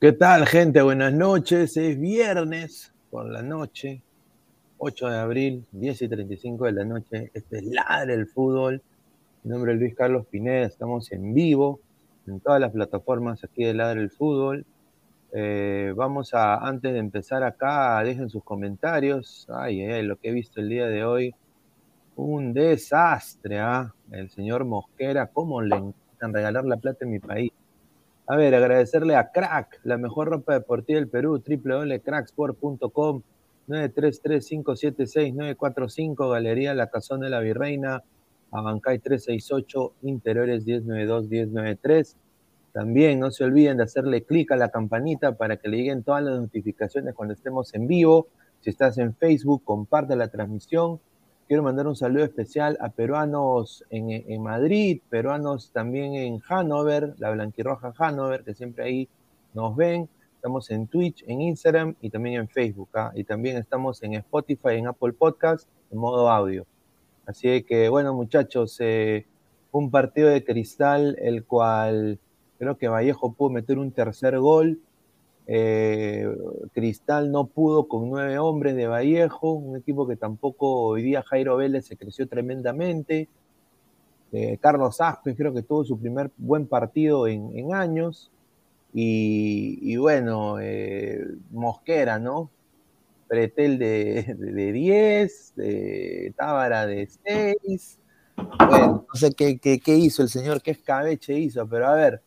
¿Qué tal, gente? Buenas noches. Es viernes por la noche, 8 de abril, 10 y 35 de la noche. Este es Ladre el Fútbol. Mi nombre es Luis Carlos Pineda. Estamos en vivo en todas las plataformas aquí de Ladre el Fútbol. Eh, vamos a, antes de empezar acá, dejen sus comentarios. Ay, ay, lo que he visto el día de hoy. Un desastre, ¿ah? El señor Mosquera, ¿cómo le encantan regalar la plata en mi país? A ver, agradecerle a Crack, la mejor ropa deportiva del Perú, www.cracksport.com, 933-576-945, Galería La Cazón de la Virreina, Abancay 368, Interiores 1092-1093. También no se olviden de hacerle clic a la campanita para que le lleguen todas las notificaciones cuando estemos en vivo. Si estás en Facebook, comparte la transmisión. Quiero mandar un saludo especial a peruanos en, Madrid, peruanos también en Hannover, la Blanquirroja Hannover, que siempre ahí nos ven. Estamos en Twitch, en Instagram y también en Facebook. ¿ah? Y también estamos en Spotify, en Apple Podcast, en modo audio. Así que, bueno, muchachos, eh, un partido de cristal, el cual creo que Vallejo pudo meter un tercer gol eh, Cristal no pudo con nueve hombres de Vallejo, un equipo que tampoco hoy día Jairo Vélez se creció tremendamente. Eh, Carlos Aspe creo que tuvo su primer buen partido en, años. Y, bueno, eh, Mosquera, ¿no? Pretel de, de, 10, de Tábara de 6. Bueno, no sé qué, qué hizo el señor, qué escabeche hizo, pero a ver,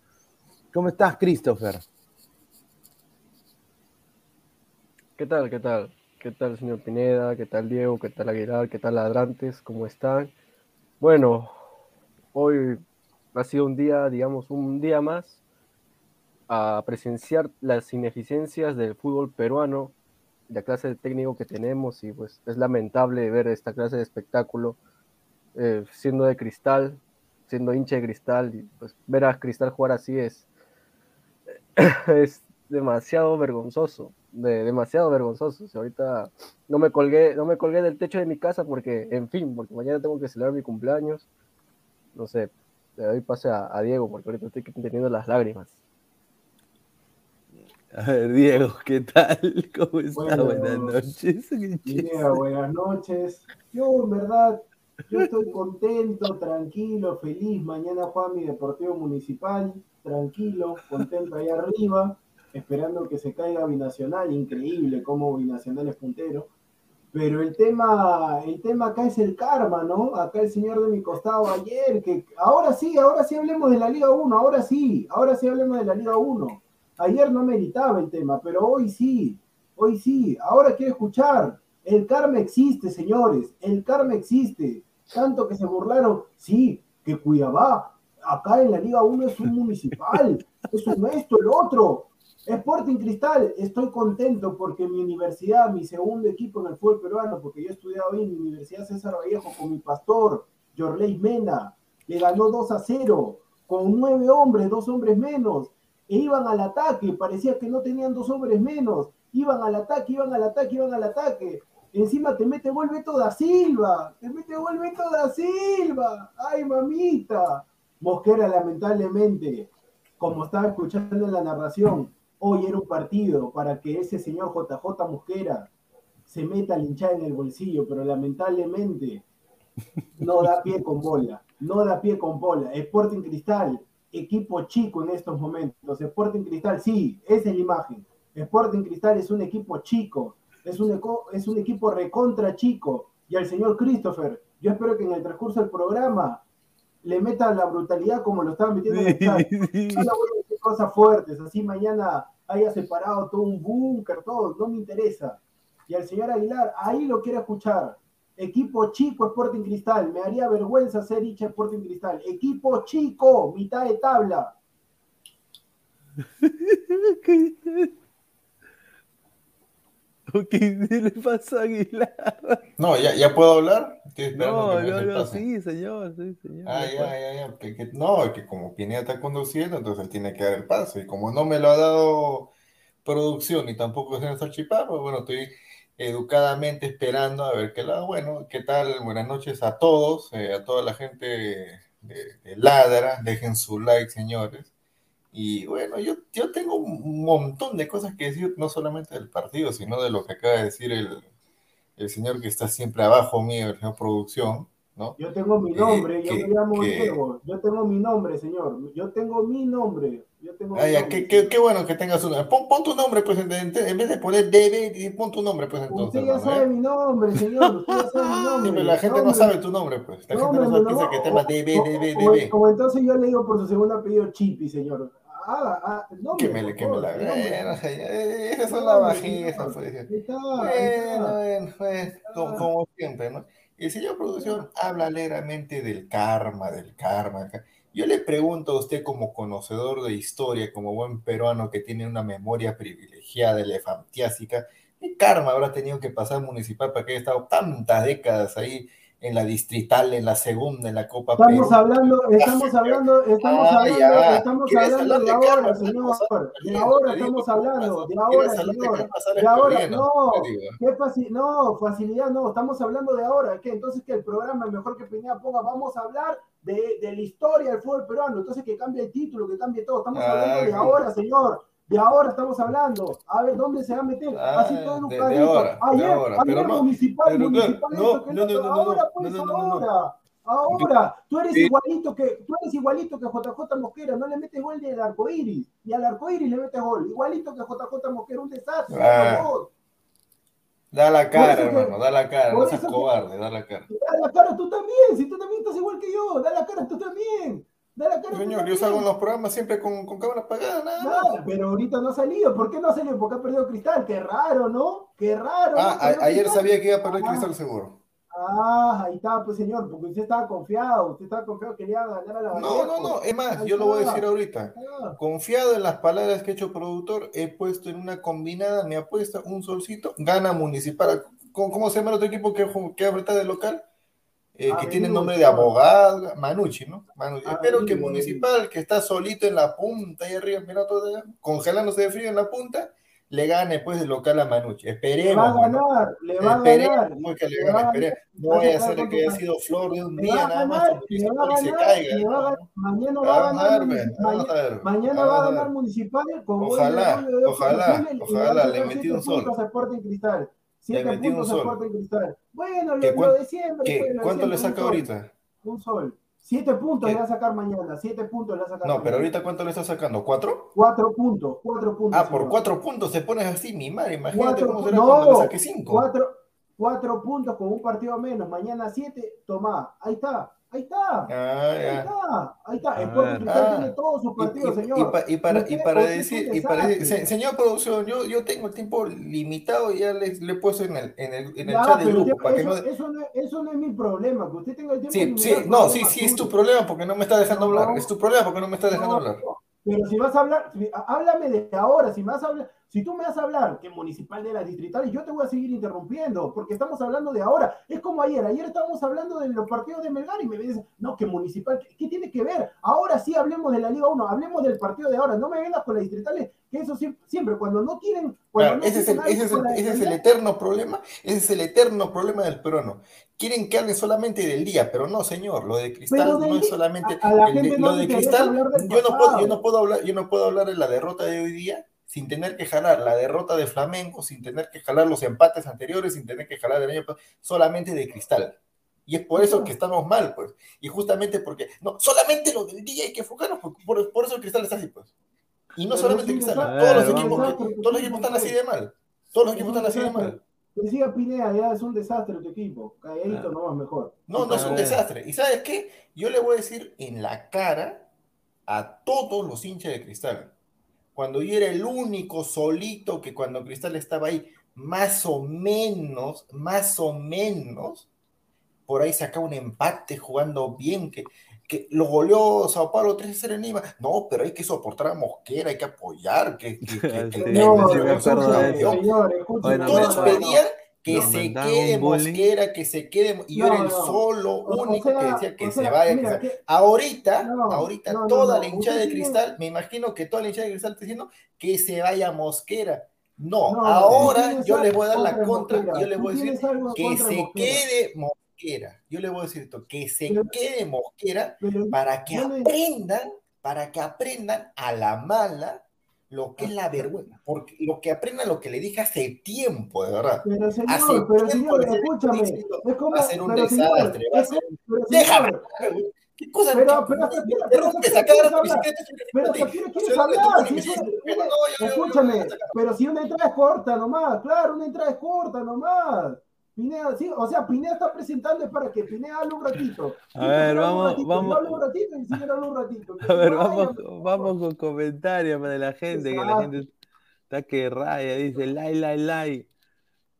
¿cómo estás, Christopher? ¿Qué tal? ¿Qué tal? ¿Qué tal, señor Pineda? ¿Qué tal, Diego? ¿Qué tal, Aguilar? ¿Qué tal, Ladrantes? ¿Cómo están? Bueno, hoy ha sido un día, digamos, un día más a presenciar las ineficiencias del fútbol peruano, la clase de técnico que tenemos y pues es lamentable ver esta clase de espectáculo eh, siendo de cristal, siendo hincha de cristal y pues ver a cristal jugar así es, es demasiado vergonzoso de, demasiado vergonzoso. ahorita no me colgué, no me colgué del techo de mi casa porque, en fin, porque mañana tengo que celebrar mi cumpleaños. No sé, le doy pase a, Diego porque ahorita estoy teniendo las lágrimas. A ver, Diego, ¿qué tal? ¿Cómo está? buenas noches. buenas noches. Yo, en verdad, yo estoy contento, tranquilo, feliz. Mañana juega mi Deportivo Municipal, tranquilo, contento ahí arriba esperando que se caiga Binacional, increíble cómo Binacional es puntero. Pero el tema, el tema acá es el karma, ¿no? Acá el señor de mi costado ayer, que ahora sí, ahora sí hablemos de la Liga 1, ahora sí, ahora sí hablemos de la Liga 1. Ayer no meritaba el tema, pero hoy sí, hoy sí, ahora quiero escuchar. El karma existe, señores, el karma existe. Tanto que se burlaron, sí, que Cuiabá, acá en la Liga 1 es un municipal, eso no esto, el otro. Sporting Cristal, estoy contento porque mi universidad, mi segundo equipo en el fútbol peruano, porque yo he estudiado ahí en mi Universidad César Vallejo con mi pastor, Jorley Mena, le ganó 2 a 0, con nueve hombres, dos hombres menos, e iban al ataque, parecía que no tenían dos hombres menos, iban al ataque, iban al ataque, iban al ataque. Encima te mete vuelve toda Silva, te mete vuelve toda Silva, ay mamita. Mosquera lamentablemente, como estaba escuchando la narración, Hoy era un partido para que ese señor JJ Mosquera se meta al hinchar en el bolsillo, pero lamentablemente no da pie con bola, no da pie con bola. Sporting Cristal, equipo chico en estos momentos. Sporting Cristal, sí, esa es la imagen. Sporting Cristal es un equipo chico, es un, es un equipo recontra chico. Y al señor Christopher, yo espero que en el transcurso del programa le metan la brutalidad como lo estaban metiendo en el chat. No voy a decir cosas fuertes, así mañana haya separado todo un búnker, todo, no me interesa. Y al señor Aguilar, ahí lo quiero escuchar. Equipo chico Sporting Cristal, me haría vergüenza ser hincha Sporting Cristal. Equipo chico, mitad de tabla. ¿Qué le pasa a Aguilar? No, ¿ya, ya puedo hablar? no, no, no, sí, señor, sí, señor. Ah, ya, ya, ya. Que, que, no, que como Pineda está conduciendo, entonces él tiene que dar el paso. Y como no me lo ha dado producción y tampoco es en chipar, pues bueno, estoy educadamente esperando a ver qué lado. Bueno, ¿qué tal? Buenas noches a todos, eh, a toda la gente de, de Ladra. Dejen su like, señores. Y bueno, yo, yo tengo un montón de cosas que decir, no solamente del partido, sino de lo que acaba de decir el, el señor que está siempre abajo mío, el señor producción, ¿no? Yo tengo mi nombre, eh, yo me llamo Diego, yo tengo mi nombre, señor, yo tengo mi nombre. Yo tengo ah, ya, qué, qué, qué, bueno que tengas un pon, pon, tu nombre, pues, en, vez de poner DB, pon tu nombre, pues, entonces. Usted ya sabe mi nombre, señor, usted ya sabe mi nombre. Sí, pero la gente no sabe tu nombre, pues. La gente no sabe, piensa que tema DB, DB, DB. Como entonces yo le digo por su segundo apellido Chipi, señor. Ah, ah, no que me, que me la bueno, esa es la bajeza. Bueno, bueno, bueno, como, siempre, ¿no? El señor producción habla alegremente del karma, del karma. Yo le pregunto a usted como conocedor de historia, como buen peruano que tiene una memoria privilegiada, elefantiásica, ¿qué karma habrá tenido que pasar municipal para que haya estado tantas décadas ahí en la distrital, en la segunda, en la Copa Estamos Perú. hablando, estamos hablando, estamos Ah, hablando, ya. estamos ¿Quieres hablando de de ahora, señor. De ahora estamos hablando, de ¿quieres ahora, señor. De ahora, no, qué fácil, no, facilidad no, estamos hablando de ahora, ¿qué? Entonces que el programa mejor que Pineda ponga, vamos a hablar de, de la historia del fútbol peruano, entonces que cambie el título, que cambie todo, estamos Ah, hablando de ahora, señor. De ahora estamos hablando. A ver, ¿dónde se va a meter? Ah, Así todo educadito. ahora, de ayer, ahora, ayer municipal, municipal, no, no, no, ahora, pues, ahora. Ahora, tú eres igualito que tú eres igualito que JJ Mosquera, no le metes gol ni al arcoíris, ni al arcoíris le metes gol, igualito que JJ Mosquera, un desastre. Ah. Da la cara, hermano, da la cara, no seas cobarde, da la cara. Da la cara tú también, si tú también estás igual que yo, da la cara tú también. Da la cara tú Señor, yo salgo en los programas siempre con, con cámara apagada, nada pero ahorita no ha salido. ¿Por qué no ha salido? Porque ha perdido Cristal. Qué raro, ¿no? Qué raro. Ah, a- ayer Cristal. sabía que iba a perder Ah. Cristal seguro. Ah, ahí está, pues señor, porque usted estaba confiado, usted estaba confiado que quería ganar a la No, no, no, es más, Ahí yo lo voy a decir ahorita. Ah, Confiado en las palabras que ha hecho productor, he puesto en una combinada mi apuesta, un solcito, gana municipal. ¿Cómo, cómo se llama el otro equipo que, que de local? Eh, que tiene nombre de abogado, Manucci, ¿no? Manucci. Espero que Municipal, que está solito en la punta, ahí arriba, mira todo allá, congelándose de frío en la punta, le gane pues de local a Manucci. le va Esperemos, a ganar, le va a Esperemos ganar. pues, que le le gane, va a esperemos. No vaya a ser que haya sido flor de un día nada más se caiga. Mañana va a ganar Mañana va a ganar Municipal con Ojalá, ojalá, ojalá, le metí siete un sol. puntos a Sporting Cristal. Siete un puntos a sol. Sporting Cristal. Bueno, ¿Qué lo, cuán- lo de siempre. De ¿Cuánto le un saca sol. ahorita? Un sol. Siete puntos ¿Qué? le va a sacar mañana. Siete puntos le va a sacar No, mañana. pero ahorita ¿cuánto le está sacando? ¿Cuatro? Cuatro puntos. Cuatro puntos. Ah, por cuatro puntos se pones así, mi madre. Imagínate Cuatro cómo será no, cuando le saque cinco. Cuatro, cuatro puntos con un partido menos. Mañana siete. Toma. Ahí está. Ahí está. Ah, Ahí está. Ahí está. A Sporting ver. Cristal Ah. tiene todos sus partidos, y- señor. y pa- y para, y para decir, y para decir, señor producción, yo, yo tengo el tiempo limitado y ya le, le he puesto en el, en el, en el chat del grupo para que eso, no. eso no, eso no es mi problema, que usted tenga el tiempo Sí, limitado, sí, no, sí, sí, es tu problema porque no me está dejando No. hablar. Es tu problema porque no me está dejando hablar. Pero si vas a hablar, háblame de ahora, si vas a hablar, si tú me vas a hablar que municipal de las distritales, yo te voy a seguir interrumpiendo, porque estamos hablando de ahora. Es como ayer, ayer estábamos hablando de los partidos de Melgar y me dices, no, que municipal, ¿qué, qué tiene que ver? Ahora sí hablemos de la Liga 1, hablemos del partido de ahora, no me vengas con las distritales, que eso siempre, siempre cuando no cuando Claro, no ese, es el, ese, es el, ese es eterno problema, ese es el eterno problema del peruano. Quieren que hable solamente del día, pero no, señor, lo de cristal no es solamente a- a la el gente lo no de cristal. Yo no puedo, yo no puedo hablar, yo no puedo hablar de la derrota de hoy día sin tener que jalar la derrota de Flamengo, sin tener que jalar los empates anteriores, sin tener que jalar el año pasado, solamente de cristal. Y es por eso que estamos mal, pues. Y justamente porque, no, solamente lo del día hay que enfocarnos, por, por, por eso el cristal está así, pues. Y no Pero solamente cristal, todos los A ver, equipos, que- todos los equipos están así de mal. Todos los equipos están así de mal. Siga Pineda, ya es un desastre tu equipo. Calladito Ah. nomás mejor. No, no es un desastre. ¿Y sabes qué? Yo le voy a decir en la cara a todos los hinchas de Cristal. Cuando yo era el único solito que cuando Cristal estaba ahí, más o menos, más o menos, por ahí sacaba un empate jugando bien, que, que lo goleó Sao Paulo 3-0 en Lima. No, pero hay que soportar a Mosquera, hay que apoyar, que, que, que- que Sí, no, pedían que se quede. Mosquera, que se quede. Y yo No, era el no. solo O- único sea, que decía que o se vaya. mira, que- Ahorita, No, ahorita toda no. la hinchada de cristal, me imagino que toda la hinchada de cristal está diciendo que se vaya Mosquera. No, ahora yo les voy a dar la contra Mosquera. yo les Tú voy a decir que se Mosquera. quede Mosquera. Yo les voy a decir esto, que se Pero- quede Mosquera Pero para que le- aprendan, para que aprendan a la mala lo que es la vergüenza, porque lo que aprendan lo que le dije hace tiempo, de verdad. Pero Hace señor, pero tiempo señor, les vengo escúchame. diciendo, Es como, va a ser un pero señor, desastre, va a es ser como- pero Déjame, señor, ¿qué cosa? Pero- pero hasta quieres hablar, si eso- escúchame, pero si una entrada es corta nomás, claro, una entrada es corta nomás. Pineda, sí, o sea, Pineda está presentando es para que Pineda hable un ratito. A ver, vamos- ratito, vamos- un ratito y un ratito. A ver, vamos, vamos con comentarios de la gente, que la gente está que raya, dice, lai, lai, lai.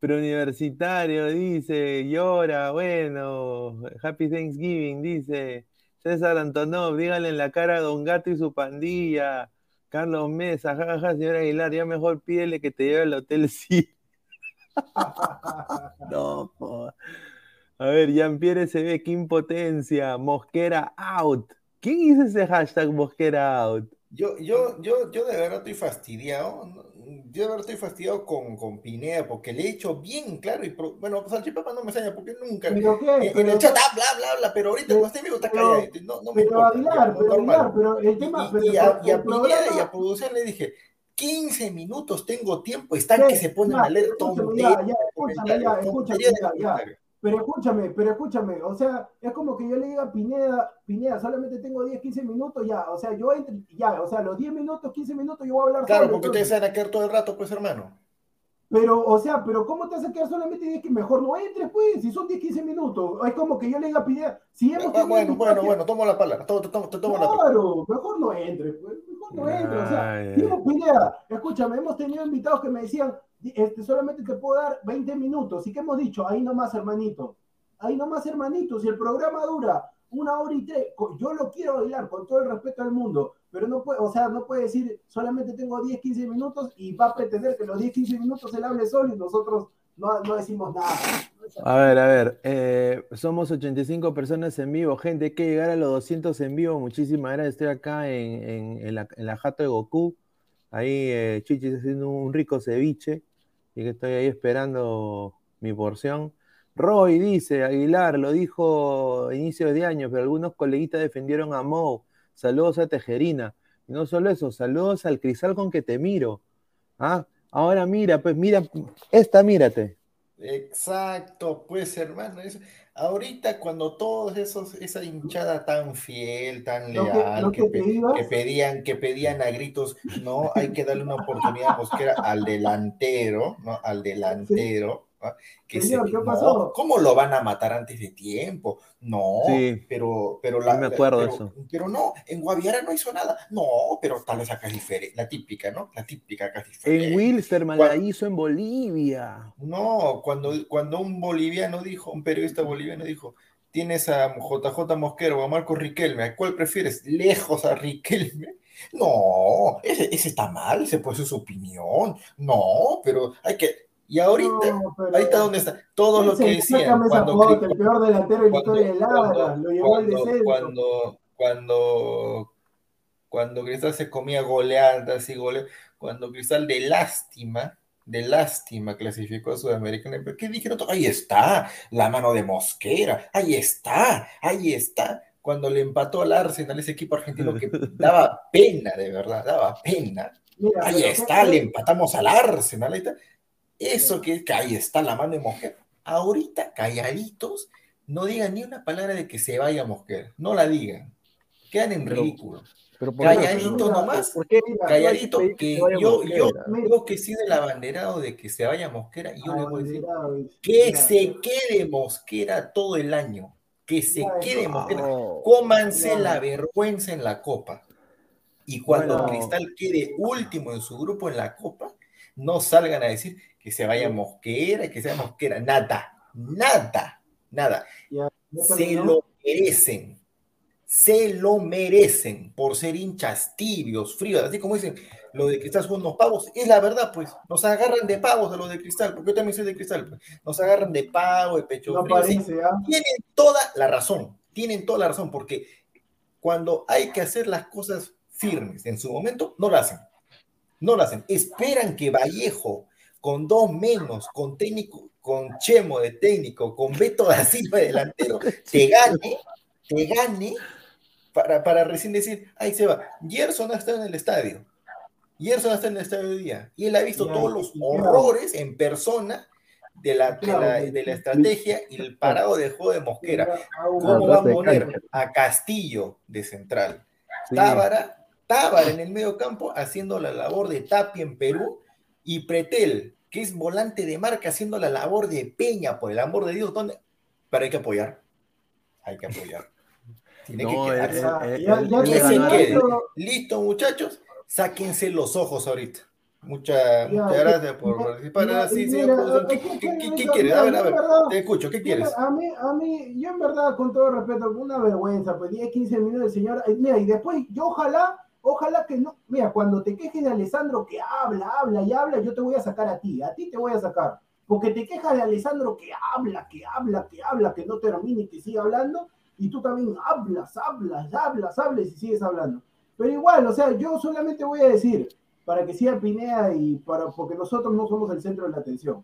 Preuniversitario, dice, llora, bueno, Happy Thanksgiving, dice, César Antonov, díganle en la cara a Don Gato y su pandilla. Carlos Mesa, jajaja, señor Aguilar, ya mejor pídele que te lleve al hotel sí. no. A ver, Jean-Pierre se ve, qué impotencia. Mosquera out. ¿Quién hizo ese hashtag Mosquera out? Yo, yo, yo, yo de verdad estoy fastidiado. Yo de verdad estoy fastidiado con, con Pineda porque le he hecho bien claro. Y bueno, Salchipapa no me enseña porque nunca. ¿Pero qué? En, el chat, ah, bla, bla, bla. Pero ahorita cuando esté vivo está callado. No, no me pero Aguilar, pero Aguilar, pero el tema. Y, y, a, y a Pineda y a producción le dije. 15 minutos tengo tiempo, están que se ponen a leer todo. Ya, ya, escúchame, ya, escúchame, ya, ya. Pero escúchame, pero escúchame, o sea, es como que yo le diga a Pineda, Pineda, solamente tengo 10, 15 minutos ya, o sea, yo entro, ya, o sea, los 10 minutos, 15 minutos yo voy a hablar Claro, porque ustedes se van a quedar todo el rato, pues, hermano. Pero, o sea, pero ¿cómo te hace quedar solamente 10 que mejor no entres, pues? Si son 10, 15 minutos. Es como que yo le diga a si hemos ah, Bueno, bueno, bueno, tomo la palabra, tomo, tomo, tomo claro, la Claro, mejor no entres, pues, mejor no entres. O sea, digo, Pineda, escúchame, hemos tenido invitados que me decían, este, solamente te puedo dar 20 minutos. ¿Y qué hemos dicho? Ahí nomás, hermanito ahí nomás, hermanitos, si el programa dura una hora y tres, yo lo quiero bailar con todo el respeto del mundo, pero no puede, o sea, no puede decir solamente tengo 10, 15 minutos y va a pretender que los 10, 15 minutos él hable solo y nosotros no, no decimos nada. A ver, a ver, eh, somos 85 personas en vivo, gente, hay que llegar a los 200 en vivo, muchísimas gracias, estoy acá en, en, en, la, en la, jato de Goku, ahí eh, Chichi está haciendo un rico ceviche, y que estoy ahí esperando mi porción. Roy dice, Aguilar, lo dijo a inicios de año, pero algunos coleguitas defendieron a Mo. Saludos a Tejerina. Y no solo eso, saludos al cristal con que te miro. ¿Ah? Ahora mira, pues mira, esta mírate. Exacto, pues hermano, ahorita cuando todos esos, esa hinchada tan fiel, tan leal, que, que, pedían, que pedían a gritos, no, hay que darle una oportunidad a al delantero, ¿no? Al delantero. Que ¿Cómo lo van a matar antes de tiempo? No, pero, pero la, me acuerdo pero, eso. Pero no, en Guaviara no hizo nada. No, pero tal vez acá es diferente, la típica, ¿no? La típica casi diferente. En Wilstermann la hizo en Bolivia. No, cuando, cuando un boliviano dijo, un periodista boliviano dijo, tienes a JJ Mosquero o a Marco Riquelme, ¿a cuál prefieres? Lejos a Riquelme. No, ese, ese está mal, se puede su opinión. No, pero hay que, y ahorita, ahí está donde está. Todo lo que decían. Cuando, el peor delantero de historia del Ladra, lo llevó al descenso. Cuando, cuando, cuando Cristal se comía goleadas y goleadas, cuando Cristal de lástima, de lástima clasificó a Sudamericana, ¿qué dijeron? Ahí está, la mano de Mosquera, ahí está, ahí está. Cuando le empató al Arsenal, ese equipo argentino que daba pena, de verdad, daba pena. ahí está, le empatamos al Arsenal, ahí está eso que, ahí está la mano de mujer. Ahorita, calladitos, no digan ni una palabra de que se vaya Mosquera. No la digan. Quedan en ridículo. Pero calladito nomás, calladito, que yo, yo creo que sí del abanderado de que se vaya Mosquera, y yo le voy a decir que se quede Mosquera todo el año, que se quede Mosquera, cómanse la vergüenza en la copa, y cuando Cristal quede último en su grupo en la copa, no salgan a decir que se vaya Mosquera, que sea Mosquera, nada, nada, nada. se lo merecen, se lo merecen por ser hinchas tibios, fríos, así como dicen, lo de cristal son unos pavos, es la verdad, pues, nos agarran de pavos a los de cristal, porque yo también soy de cristal, pues, nos agarran de pavo, de pecho frío, ¿ah? tienen toda la razón, tienen toda la razón, porque cuando hay que hacer las cosas firmes en su momento, no lo hacen, no lo hacen, esperan que Vallejo con dos menos, con técnico, con Chemo de técnico, con Beto da Silva de delantero, te gane, te gane, para, para recién decir, ahí se va, Gerson ha estado en el estadio, Gerson ha estado en el estadio de día, y él ha visto todos los horrores en persona de la, de la, estrategia y el parado de juego de Mosquera. ¿Cómo va a poner a Castillo de central? Tábara, Tábara en el medio campo haciendo la labor de Tapia en Perú y Pretel, que es volante de marca haciendo la labor de Peña, por el amor de Dios, ¿dónde? Pero hay que apoyar. Hay que apoyar. Tiene que quedarse. Listo, muchachos, sáquense los ojos ahorita. muchas gracias por participar. ¿Qué, quieres? A ver, a ver, te escucho, ¿qué quieres? A mí, a mí, yo en verdad, con todo respeto, una vergüenza, pues 10, 15 minutos el señor. Eh, mira, y después, yo ojalá Ojalá que no. Mira, cuando te quejes de Alessandro que habla, habla y habla, yo te voy a sacar a ti. A ti te voy a sacar. porque te quejas de Alessandro que habla, que habla, que habla, que no termina y que sigue hablando, y tú también hablas, hablas, hablas, hablas y sigues hablando. Pero igual, o sea, yo solamente voy a decir, para que siga Pinea y para, porque nosotros no somos el centro de la atención,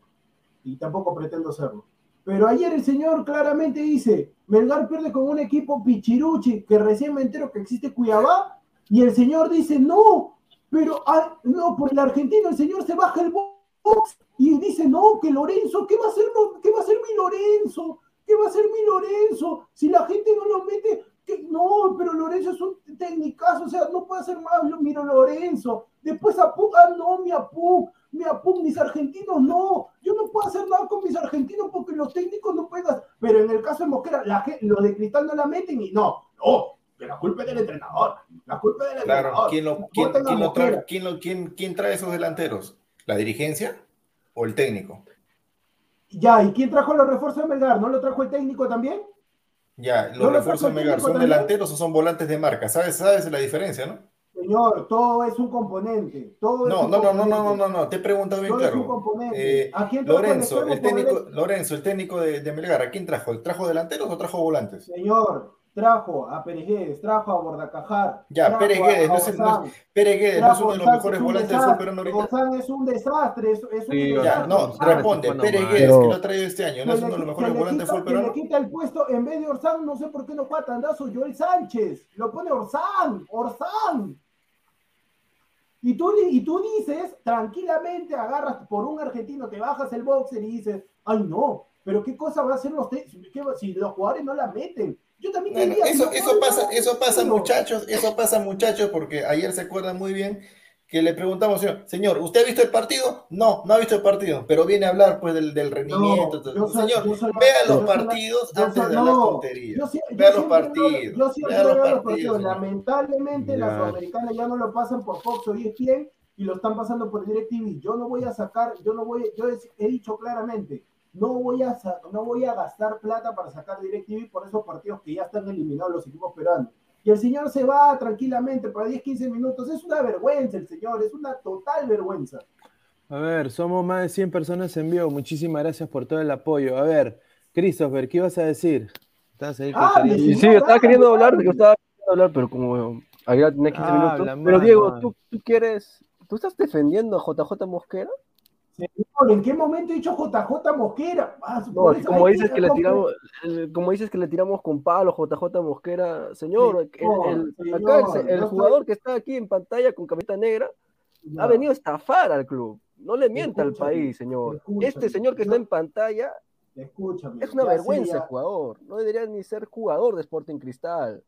y tampoco pretendo serlo. Pero ayer el señor claramente dice, Melgar pierde con un equipo pichiruchi, que recién me entero que existe Cuiabá, y el señor dice, no, pero ah, no, por el argentino el señor se baja el box y dice, no, que Lorenzo, ¿qué va a hacer, qué va a hacer mi Lorenzo? ¿Qué va a hacer mi Lorenzo? Si la gente no lo mete, no, pero Lorenzo es un técnicazo, o sea, no puede hacer más, miro Lorenzo. Después Apu, ah, no, mi Apu, mi Apu, mis argentinos no. Yo no puedo hacer nada con mis argentinos porque los técnicos no pueden Pero en el caso de Mosquera, la, los de Cristal no la meten y no, no, que la culpa es del entrenador. La culpa es del claro, entrenador. ¿quién, lo, quién, quién, lo trae, quién, lo, quién, ¿quién trae esos delanteros? ¿La dirigencia o el técnico? Ya, ¿y quién trajo los refuerzos de Melgar? ¿No lo trajo el técnico también? Ya, los refuerzos de Melgar, ¿son delanteros o son volantes de marca? ¿Sabes, sabes la diferencia, no? Señor, todo es un componente. Todo no, es no, no, no, no, no, no, te he preguntado bien todo claro. Es un componente. Eh, ¿A quién Lorenzo, el técnico, Lorenzo, el técnico de, de Melgar, ¿a quién trajo? ¿Trajo delanteros o trajo volantes? Señor, trajo a Pérez trajo a Bordacajar. Ya, Pérez Guedes, no es, no es, Pérez no es uno de los mejores volantes del fútbol peruano ahorita. Es un desastre, es, es un sí, desastre. Ya, no, responde, Pérez Guedes, que lo ha traído este año, no es uno de los mejores volantes del peruano. le quita el puesto, en vez de Orsán, no sé por qué no juega Tandazo, Joel Sánchez, lo pone Orsán, Orsán. Y tú, y tú dices, tranquilamente agarras por un argentino, te bajas el boxer y dices, ay no, pero qué cosa va a hacer los si los jugadores no la meten. Yo también bueno, eso, eso pasa, eso pasa muchachos, eso pasa muchachos, porque ayer se acuerdan muy bien que le preguntamos, señor, señor, ¿usted ha visto el partido? No, no ha visto el partido, pero viene a hablar pues del, del rendimiento. No, soy, señor, vea los partidos antes de hablar tonterías. Vea los partidos. Yo siempre vea los partidos. partidos. Lamentablemente ya. las sudamericanas ya no lo pasan por Fox o ESPN y lo están pasando por DirecTV. Yo no voy a sacar, yo no voy, yo he, he dicho claramente, no voy, a, no voy a gastar plata para sacar DirecTV por esos partidos que ya están eliminados los equipos peruanos. Y el señor se va tranquilamente para 10, 15 minutos. Es una vergüenza el señor, es una total vergüenza. A ver, somos más de 100 personas en vivo. Muchísimas gracias por todo el apoyo. A ver, Christopher, ¿qué ibas a decir? ¿Estás ahí ah, sí, sí, estaba queriendo hablar, yo estaba queriendo hablar, pero como había tenía 15 ah, minutos. Pero Diego, ¿tú, ¿tú quieres, tú estás defendiendo a JJ Mosquera? Señor, ¿en qué momento he dicho JJ Mosquera? Ah, no, como dices que, le tiramos, como dices que le tiramos con palo JJ Mosquera, señor, el, señor, acá el, el jugador que está aquí en pantalla con camiseta negra ha venido a estafar al club. No le mienta al país, señor. Escúchame, este señor que está en pantalla escúchame, es una vergüenza el jugador. No debería ni ser jugador de Sporting Cristal.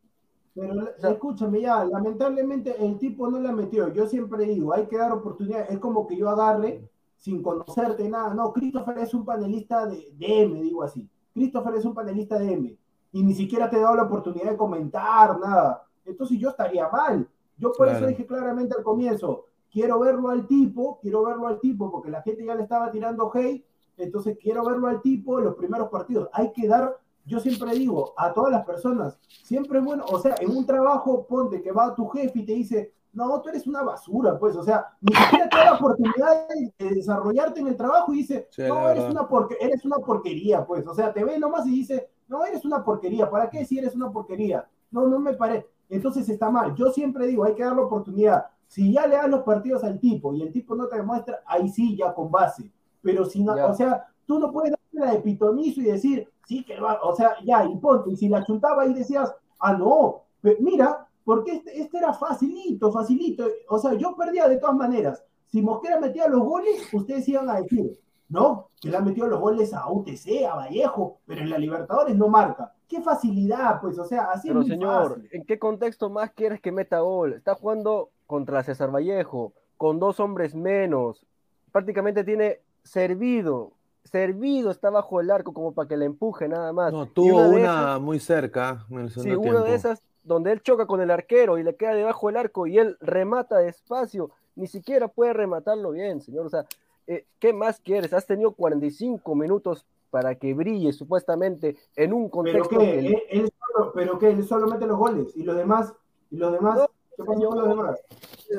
Pero o sea, escúchame ya, lamentablemente el tipo no la metió. Yo siempre digo, hay que dar oportunidad. Es como que yo agarre sin conocerte nada. No, Christopher es un panelista de, de, M, digo así. Christopher es un panelista de M. Y ni siquiera te he dado la oportunidad de comentar nada. Entonces yo estaría mal. Yo por claro. eso dije claramente al comienzo, quiero verlo al tipo, quiero verlo al tipo, porque la gente ya le estaba tirando hate. Entonces quiero verlo al tipo en los primeros partidos. Hay que dar, yo siempre digo, a todas las personas, siempre es bueno, o sea, en un trabajo, ponte que va tu jefe y te dice, no, tú eres una basura, pues, o sea, ni siquiera te da la oportunidad de, desarrollarte en el trabajo y dice, sí, no, eres una, porque, eres una porquería, pues, o sea, te ve nomás y dice, no, eres una porquería, ¿para qué si eres una porquería? No, no me parece. Entonces está mal. Yo siempre digo, hay que dar la oportunidad. Si ya le das los partidos al tipo y el tipo no te demuestra, ahí sí, ya con base. Pero si no, ya. o sea, tú no puedes darle la de pitonizo y decir, sí, que va, o sea, ya, y ponte, y si la chuntaba y decías, ah, no, pero mira, porque este, este, era facilito, facilito. O sea, yo perdía de todas maneras. Si Mosquera metía los goles, ustedes iban a decir, no, que le han metido los goles a UTC, a Vallejo, pero en la Libertadores no marca. Qué facilidad, pues, o sea, así pero es muy señor, fácil. ¿en qué contexto más quieres que meta gol? Está jugando contra César Vallejo, con dos hombres menos. Prácticamente tiene servido, servido está bajo el arco como para que le empuje nada más. No, tuvo una, una esas, muy cerca. En el sí, una de esas donde él choca con el arquero y le queda debajo del arco y él remata despacio, ni siquiera puede rematarlo bien, señor. O sea, eh, ¿qué más quieres? Has tenido 45 minutos para que brille supuestamente en un contexto. ¿Pero qué? Él, él solo, ¿Pero qué? Él solo mete los goles y los demás, y los demás, no, ¿qué pasa con los demás?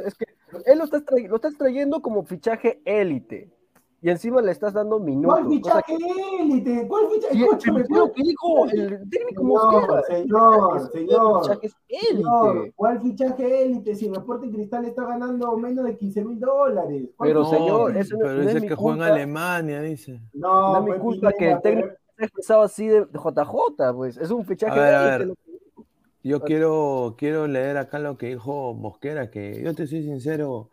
Es que él lo está, lo está trayendo como fichaje élite. Y encima le estás dando minutos. ¿Cuál fichaje élite? ¿Cuál fichaje? Sí, Escúchame, ¿cuál- que dijo el técnico Señor, Mosquera. señor, señor, fichaje es Señor, élite. ¿cuál fichaje élite? Si Sporting Cristal está ganando menos de 15 mil dólares. ¿Cuál Pero, fichaje señor, élite? eso no- pero no es que juega en. Alemania, dice. No, No es mi culpa que el técnico se ha expresado así de, JJ, pues. Es un fichaje A ver, a élite ver. lo. Yo quiero, quiero leer acá lo que dijo Mosquera, que yo te soy sincero,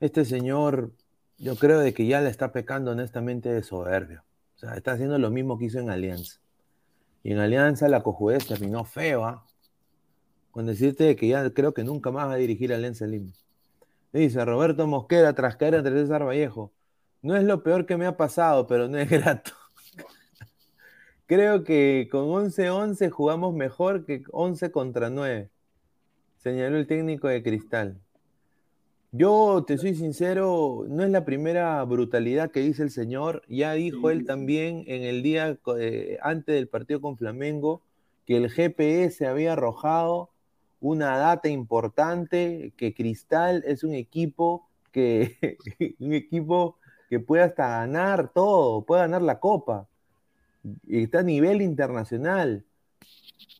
este señor, yo creo de que ya le está pecando honestamente de soberbio. O sea, está haciendo lo mismo que hizo en Alianza. Y en Alianza la cojudez terminó feo, ¿ah? Con decirte de que ya creo que nunca más va a dirigir Alianza Lima. Dice Roberto Mosquera tras caer entre César Vallejo. No es lo peor que me ha pasado, pero no es grato. Creo que con 11-11 jugamos mejor que 11 contra 9, señaló el técnico de Cristal. Yo te soy sincero, no es la primera brutalidad que dice el señor. Ya dijo él también en el día eh, antes del partido con Flamengo que el GPS había arrojado una data importante, que Cristal es un equipo que un equipo que puede hasta ganar todo, puede ganar la copa y está a nivel internacional.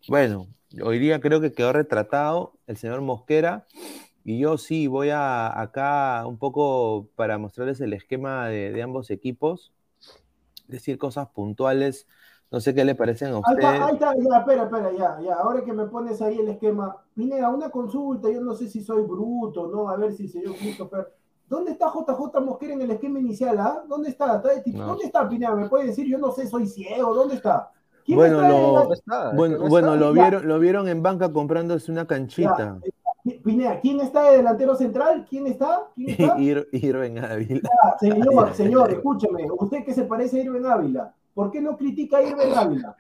Bueno, hoy día creo que quedó retratado el señor Mosquera y yo sí voy a acá un poco para mostrarles el esquema de, de ambos equipos, decir cosas puntuales. No sé qué le parecen a Ahí ustedes. está, ahí está, ya, espera, espera, ya, ya. Ahora que me pones ahí el esquema, Pineda, una consulta, yo no sé si soy bruto, ¿no? A ver si señor Christopher. ¿Dónde está JJ Mosquera en el esquema inicial, ah? ¿Dónde está? ¿Está de tip- No. ¿Dónde está, Pineda? ¿Me puede decir? Yo no sé, soy ciego, ¿dónde está? ¿Quién Bueno, lo- la- No está, es Bueno, no bueno está. lo vieron, lo vieron en banca comprándose una canchita. Pineda, ¿quién está de delantero central? ¿Quién está? ¿Quién está? Ir, Irving Ávila. Ah, señor, señor, escúcheme, usted que se parece a Irving Ávila, ¿por qué no critica a Irving Ávila?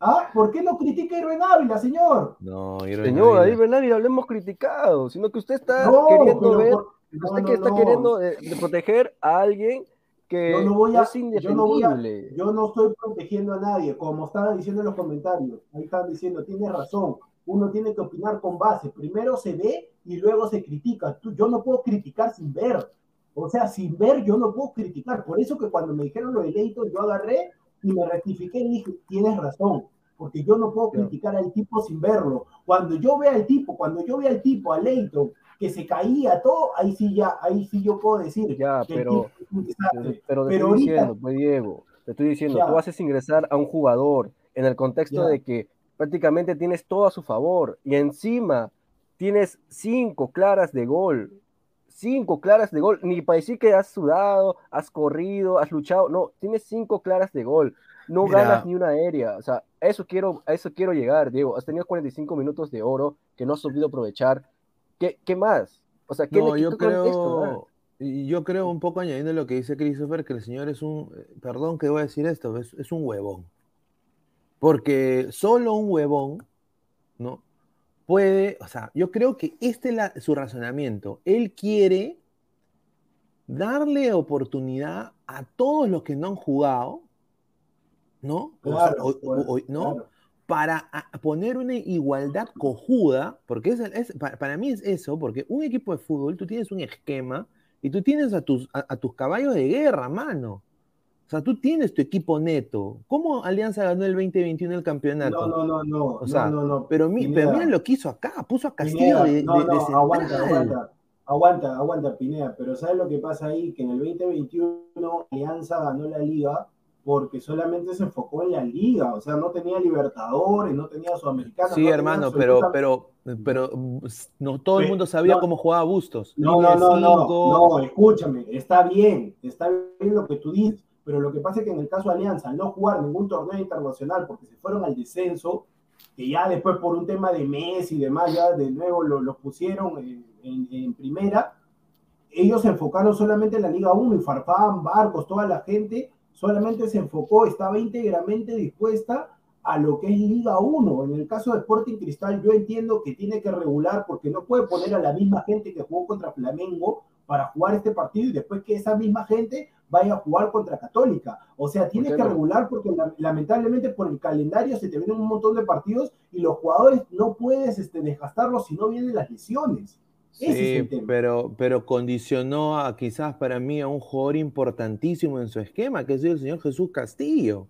¿Ah? ¿Por qué no critica a Irving Ávila, señor? No, Irving Señor, Ávila. Bernardi lo hemos criticado, sino que usted está No, queriendo pero ver, por- no, usted no, que está no. queriendo de, de proteger a alguien que Yo no voy a- es yo no voy a-. Yo no estoy protegiendo a nadie, como estaban diciendo en los comentarios. Ahí están diciendo, tiene razón. Uno tiene que opinar con base. Primero se ve y luego se critica. Tú- yo no puedo criticar sin ver. O sea, sin ver yo no puedo criticar. Por eso que cuando me dijeron lo de Leighton, yo agarré y me rectifiqué y dije, tienes razón. Porque yo no puedo criticar al tipo sin verlo. Cuando yo vea al tipo, cuando yo vea al tipo, a Leighton, que se caía todo, ahí sí ya, ahí sí yo puedo decir Ya, que pero-. Pero, pero te Pero estoy ahorita- diciendo, pues Diego, te estoy diciendo, Ya. tú haces ingresar a un jugador en el contexto Ya. de que prácticamente tienes todo a su favor y encima tienes cinco claras de gol. Cinco claras de gol, ni para decir que has sudado, has corrido, has luchado, no, tienes cinco claras de gol, no Mira. ganas ni una aérea, o sea, a eso quiero, a eso quiero llegar, Diego, has tenido 45 minutos de oro que no has sabido aprovechar, ¿qué, qué más? O sea, ¿qué No, le yo creo, y yo creo un poco añadiendo lo que dice Christopher, que el señor es un, eh, perdón que voy a decir esto, es, es un huevón. Porque solo un huevón, ¿no? Puede, o sea, yo creo que este es su razonamiento. Él quiere darle oportunidad a todos los que no han jugado, ¿no? O sea, Claro, o- o- o- ¿no? claro. para poner una igualdad cojuda, porque es, es- pa- para, mí es eso, porque un equipo de fútbol, tú tienes un esquema y tú tienes a tus, a, a tus caballos de guerra, mano. O sea, tú tienes tu equipo neto. ¿Cómo Alianza ganó el 2021 el campeonato? No, no, no, no. O sea, no, no, no. Pero, mi, Pineda, pero miren lo que hizo acá, puso a Castillo Pineda, de, no, de no, aguanta, aguanta. Aguanta, aguanta, Pineda. Pero ¿sabes lo que pasa ahí? Que en el 2021 Alianza ganó la liga porque solamente se enfocó en la liga. O sea, no tenía Libertadores, no tenía Sudamericana. Sí, no hermano, pero, pero, pero no todo el mundo sabía no. cómo jugaba Bustos. No, no, no, no, no, escúchame, está bien, está bien lo que tú dices, pero lo que pasa es que en el caso de Alianza, al no jugar ningún torneo internacional porque se fueron al descenso, que ya después por un tema de Messi y demás, ya de nuevo lo- los pusieron en, en- en primera, ellos se enfocaron solamente en la Liga 1 y Farfán, Barcos, toda la gente solamente se enfocó, estaba íntegramente dispuesta a lo que es Liga 1. En el caso de Sporting Cristal, yo entiendo que tiene que regular porque no puede poner a la misma gente que jugó contra Flamengo para jugar este partido y después que esa misma gente vaya a jugar contra Católica. O sea, tiene qué que regular porque la- lamentablemente por el calendario se te vienen un montón de partidos y los jugadores no puedes este, desgastarlos si no vienen las lesiones. Ese es Sí, el tema. pero, pero condicionó a quizás para mí a un jugador importantísimo en su esquema, que es el señor Jesús Castillo.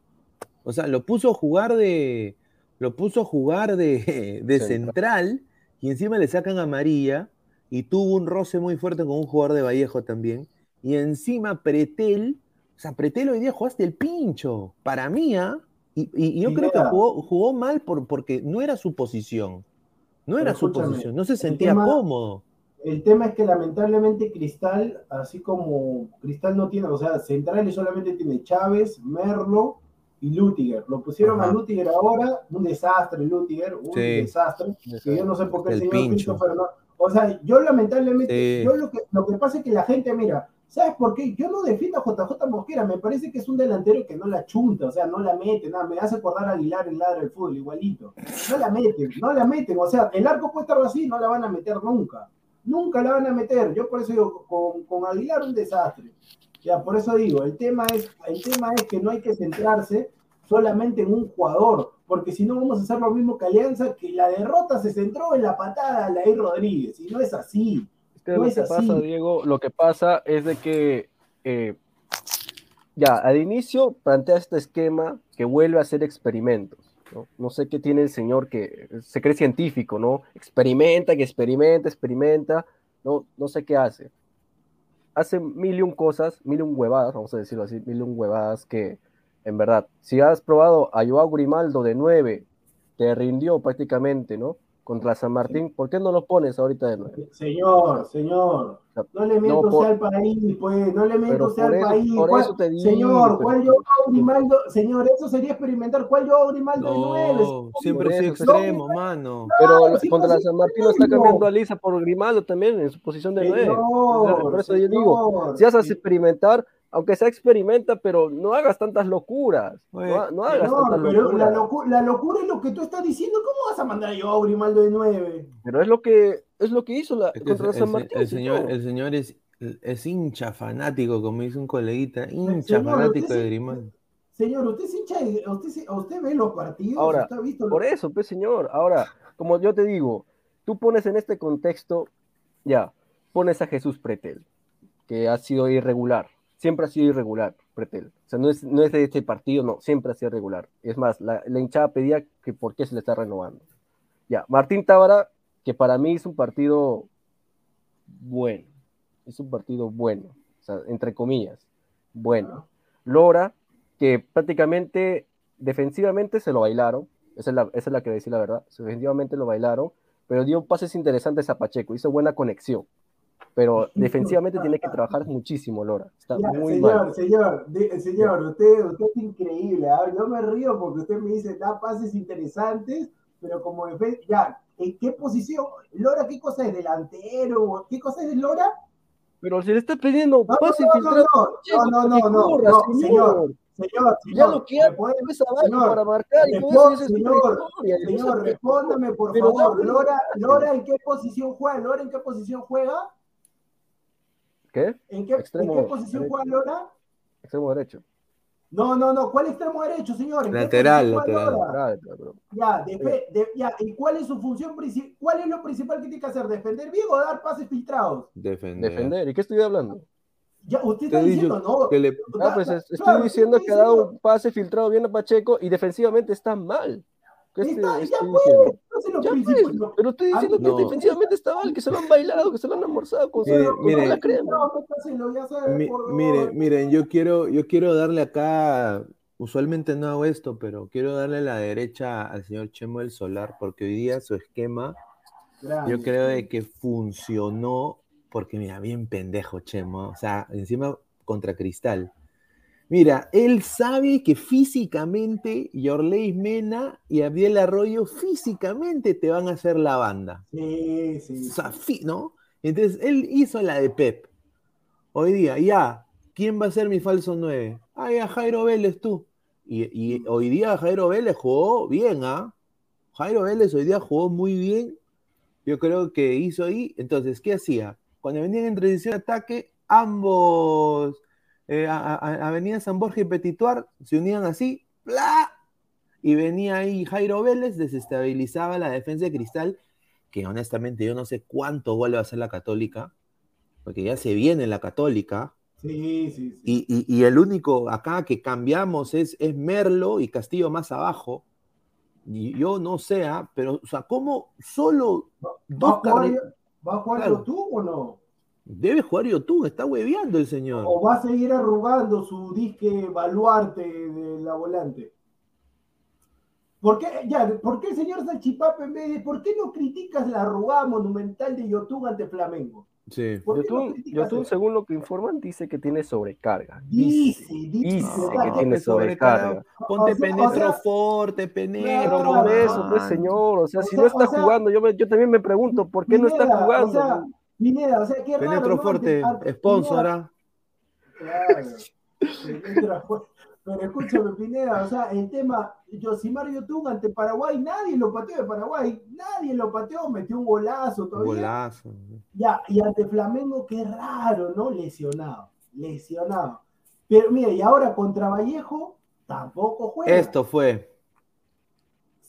O sea, lo puso a jugar de, lo puso a jugar de, de Central. central y encima le sacan a María y tuvo un roce muy fuerte con un jugador de Vallejo también. Y encima Pretel, o sea, Pretel hoy día jugaste el pincho, para mí, ¿ah? Y, y- y yo creo que jugó, jugó mal por, porque no era su posición. No era su posición, no se sentía tema- cómodo. El tema es que lamentablemente Cristal, así como Cristal no tiene, o sea, centrales solamente tiene Chávez, Merlo y Lutiger. Lo pusieron Ajá. a Lutiger ahora, un desastre Lutiger, un Sí. desastre, que yo no sé por qué el, El señor pincho. Christopher no. O sea, yo lamentablemente, Sí. yo lo que, lo que pasa es que la gente, mira, ¿sabes por qué? Yo no defiendo a JJ Mosquera, me parece que es un delantero que no la chunta, o sea, no la mete, nada, me hace acordar a Aguilar en Ladra del Fútbol, igualito. No la meten, no la meten, o sea, el arco puede estar así, no la van a meter nunca. Nunca la van a meter. Yo por eso digo, con, con Aguilar un desastre. Ya, por eso digo, el tema, es, el tema es que no hay que centrarse solamente en un jugador, porque si no vamos a hacer lo mismo que Alianza, que la derrota se centró en la patada de Lair Rodríguez, y no es así. Es que No lo es que así. pasa, Diego, lo que pasa es de que eh, ya al inicio plantea este esquema que vuelve a hacer experimentos. ¿no? No sé qué tiene el señor que se cree científico, ¿no? Experimenta, que experimenta, experimenta, no, no sé qué hace. Hace mil y un cosas, mil y un huevadas, vamos a decirlo así, mil y un huevadas que, en verdad, si has probado a Joao Grimaldo de 9, te rindió prácticamente, ¿no? Contra San Martín, ¿por qué no lo pones ahorita de 9? Señor, señor, no le miento No, por- al país, pues, no le miento Pero usted al eso- país. por ¿Cuál- eso te digo, señor, pero- ¿cuál yo Grimaldo? Señor, eso sería experimentar. ¿Cuál yo Grimaldo de nueve? No, siempre por ha sido eso, extremo, mano. Pero contra San Martín lo está cambiando a Lisa por Grimaldo también en su posición de 9. Señor, Por eso yo digo, si vas a experimentar, aunque sea experimenta, pero no hagas tantas locuras. No, no hagas tantas pero la, locuras. locu- la locura es lo que tú estás diciendo. ¿Cómo vas a mandar a yo Grimaldo de 9? Pero es lo que es lo que hizo la, Es que contra el, San Martín. el señor, no. el señor es, es hincha fanático, como dice un coleguita, hincha Señor, fanático usted de Grimaldo. Señor, usted es hincha, de- usted, se- usted ve los partidos, Ahora, usted ha visto Por eso, pues señor. Ahora, como yo te digo, tú pones en este contexto, ya, pones a Jesús Pretel, que ha sido irregular. Siempre ha sido irregular, Pretel. O sea, no es, de este partido, no, siempre ha sido irregular. Es más, la, la hinchada pedía que por qué se le está renovando. Ya, Martín Tábara, que para mí es un partido bueno. Es un partido bueno. Entre comillas, bueno. Lora, que prácticamente defensivamente se lo bailaron, es la, esa es la que decir la verdad, defensivamente lo bailaron, pero dio pases interesantes a Pacheco, hizo buena conexión, pero defensivamente tiene que trabajar muchísimo Lora, está muy señor, mal. señor, de- señor, usted, usted es increíble. ¿ah? Yo me río porque usted me dice, da pases interesantes, pero como defen- ya, ¿en qué posición? ¿Lora qué cosa es? ¿Delantero? ¿Qué cosa es Lora? Pero si le está pidiendo No, pase no, no, no, no, no, no, no, corra, no, señor. señor, señor, Ya señor, lo que ¿me hace puede- es abajo señor, para marcar y todo eso, señor, Señor, se- respóndame por favor. Lora, Lora, ¿en qué posición juega? ¿Lora en qué posición juega? ¿Qué? ¿En qué, Extremo ¿en qué posición derecho. juega Lora? Extremo derecho. No, no, no. ¿Cuál extremo derecho, señor? ¿En qué Lateral, lateral. Ya, de- ya, ¿y cuál es su función principal? ¿Cuál es lo principal que tiene que hacer? ¿Defender bien o dar pases filtrados? Defender. Defender. ¿Y qué estoy hablando? Ya, usted Te está diciendo, no. que le- Ah, pues es- estoy Claro, diciendo que ha dado un pase filtrado bien a Pacheco y defensivamente está mal. ¿Qué estoy, ya estoy pues, lo principal- pues, pero estoy Ah, diciendo que no. defensivamente está mal, que se lo han bailado, que se lo han almorzado con, Mire, con mire. toda la crema. No, métaselo, ya sabe, Mi- por mire, favor. miren, yo quiero, yo quiero darle acá, usualmente no hago esto, pero quiero darle la derecha al señor Chemo del Solar, porque hoy día su esquema, Grande. yo creo de que funcionó, porque mira, bien pendejo Chemo, o sea, encima contra Cristal. Mira, él sabe que físicamente Yorley Mena y Abdiel Arroyo físicamente te van a hacer la banda. Sí, sí. O sea, fi- ¿no? Entonces él hizo la de Pep. Hoy día, ya, ¿quién va a ser mi falso 9? Ah, ya, Jairo Vélez tú. Y, y hoy día Jairo Vélez jugó bien, ¿ah? Jairo Vélez hoy día jugó muy bien. Yo creo que hizo ahí. Entonces, ¿qué hacía? Cuando venían en transición de ataque, ambos, eh, a- a- Avenida San Borja y Petituar, se unían así, ¡pla! y venía ahí Jairo Vélez, desestabilizaba la defensa de Cristal que honestamente yo no sé cuánto gol va a hacer la Católica, porque ya se viene la Católica. Sí, sí, sí. Y, y- y el único acá que cambiamos es, es Merlo y Castillo más abajo. Y yo no sé, ah, pero, o sea, ¿cómo solo ¿Va dos a jugar, ¿va a jugar Claro. tú o no? Debe jugar Yotun, está hueveando el señor. ¿O va a seguir arrugando su disque baluarte de la volante? ¿Por qué, ya, ¿por qué el señor Salchipapa en vez de, por qué no criticas la arrugada monumental de Yotun ante Flamengo? Sí. ¿Por qué no Yotun, según lo que informan, dice que tiene sobrecarga. Dice, dice, dice que tiene sobrecarga. Ponte O sea, penetro o sea, fuerte, penetro. Claro, eso, pues señor, o sea, O si sea, no está jugando, yo, me- yo también me pregunto, ¿por qué no está jugando? Pineda, o sea, qué raro. ¿no? fuerte, sponsor, ¿ah? Claro. Pero escúchame, Pineda, o sea, el tema, Yosimar Yotun ante Paraguay, nadie lo pateó de Paraguay, nadie lo pateó, metió un golazo todavía. Golazo. Ya, y ante Flamengo, qué raro, ¿no? Lesionado, lesionado. Pero mira, y ahora contra Vallejo, tampoco juega. Esto fue.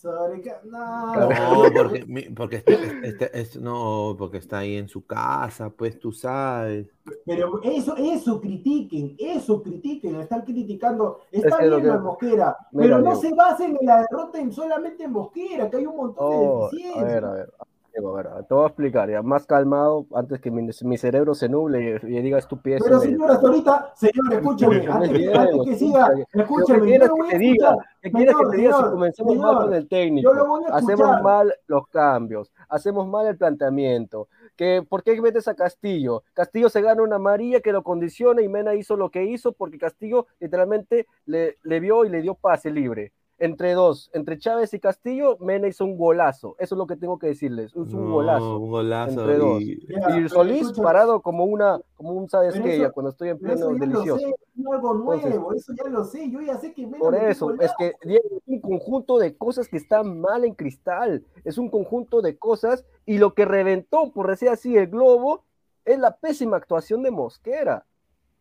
No, No, porque, porque este- este- este- no, porque está ahí en su casa, pues tú sabes. Pero eso, eso critiquen, eso critiquen, están criticando, está bien que- la Mosquera, Mira, pero no se basen en la derrota en solamente en Mosquera, que hay un montón de Oh, a deficiencias. ver, a ver, Diego, a ver, te voy a explicar, ya, más calmado, antes que mi, mi cerebro se nuble y, y diga estupidez. Pero señor, hasta ahorita, señor, escúchame, antes, que- antes que siga, escúchame. escúchame, ¿Qué yo quieres lo que te diga? escuchar. ¿Qué quieres que Señor, te diga si comenzamos mal con el técnico? Hacemos mal los cambios, hacemos mal el planteamiento. Que, ¿Por qué metes a Castillo? Castillo se gana una amarilla que lo condiciona y Mena hizo lo que hizo porque Castillo literalmente le, le vio y le dio pase libre. Entre dos, entre Chávez y Castillo, Mena hizo un golazo. Eso es lo que tengo que decirles. Es un No, golazo. Un golazo. Entre dos. y- Solís parado como una, como un sabes qué, ya cuando estoy en pero eso pleno ya delicioso. lo sé, no es algo nuevo, Entonces- eso ya lo sé, yo ya sé que Mena Por eso, es que Diego, es un conjunto de cosas que están mal en cristal, es un conjunto de cosas y lo que reventó, por decir así, el globo es la pésima actuación de Mosquera.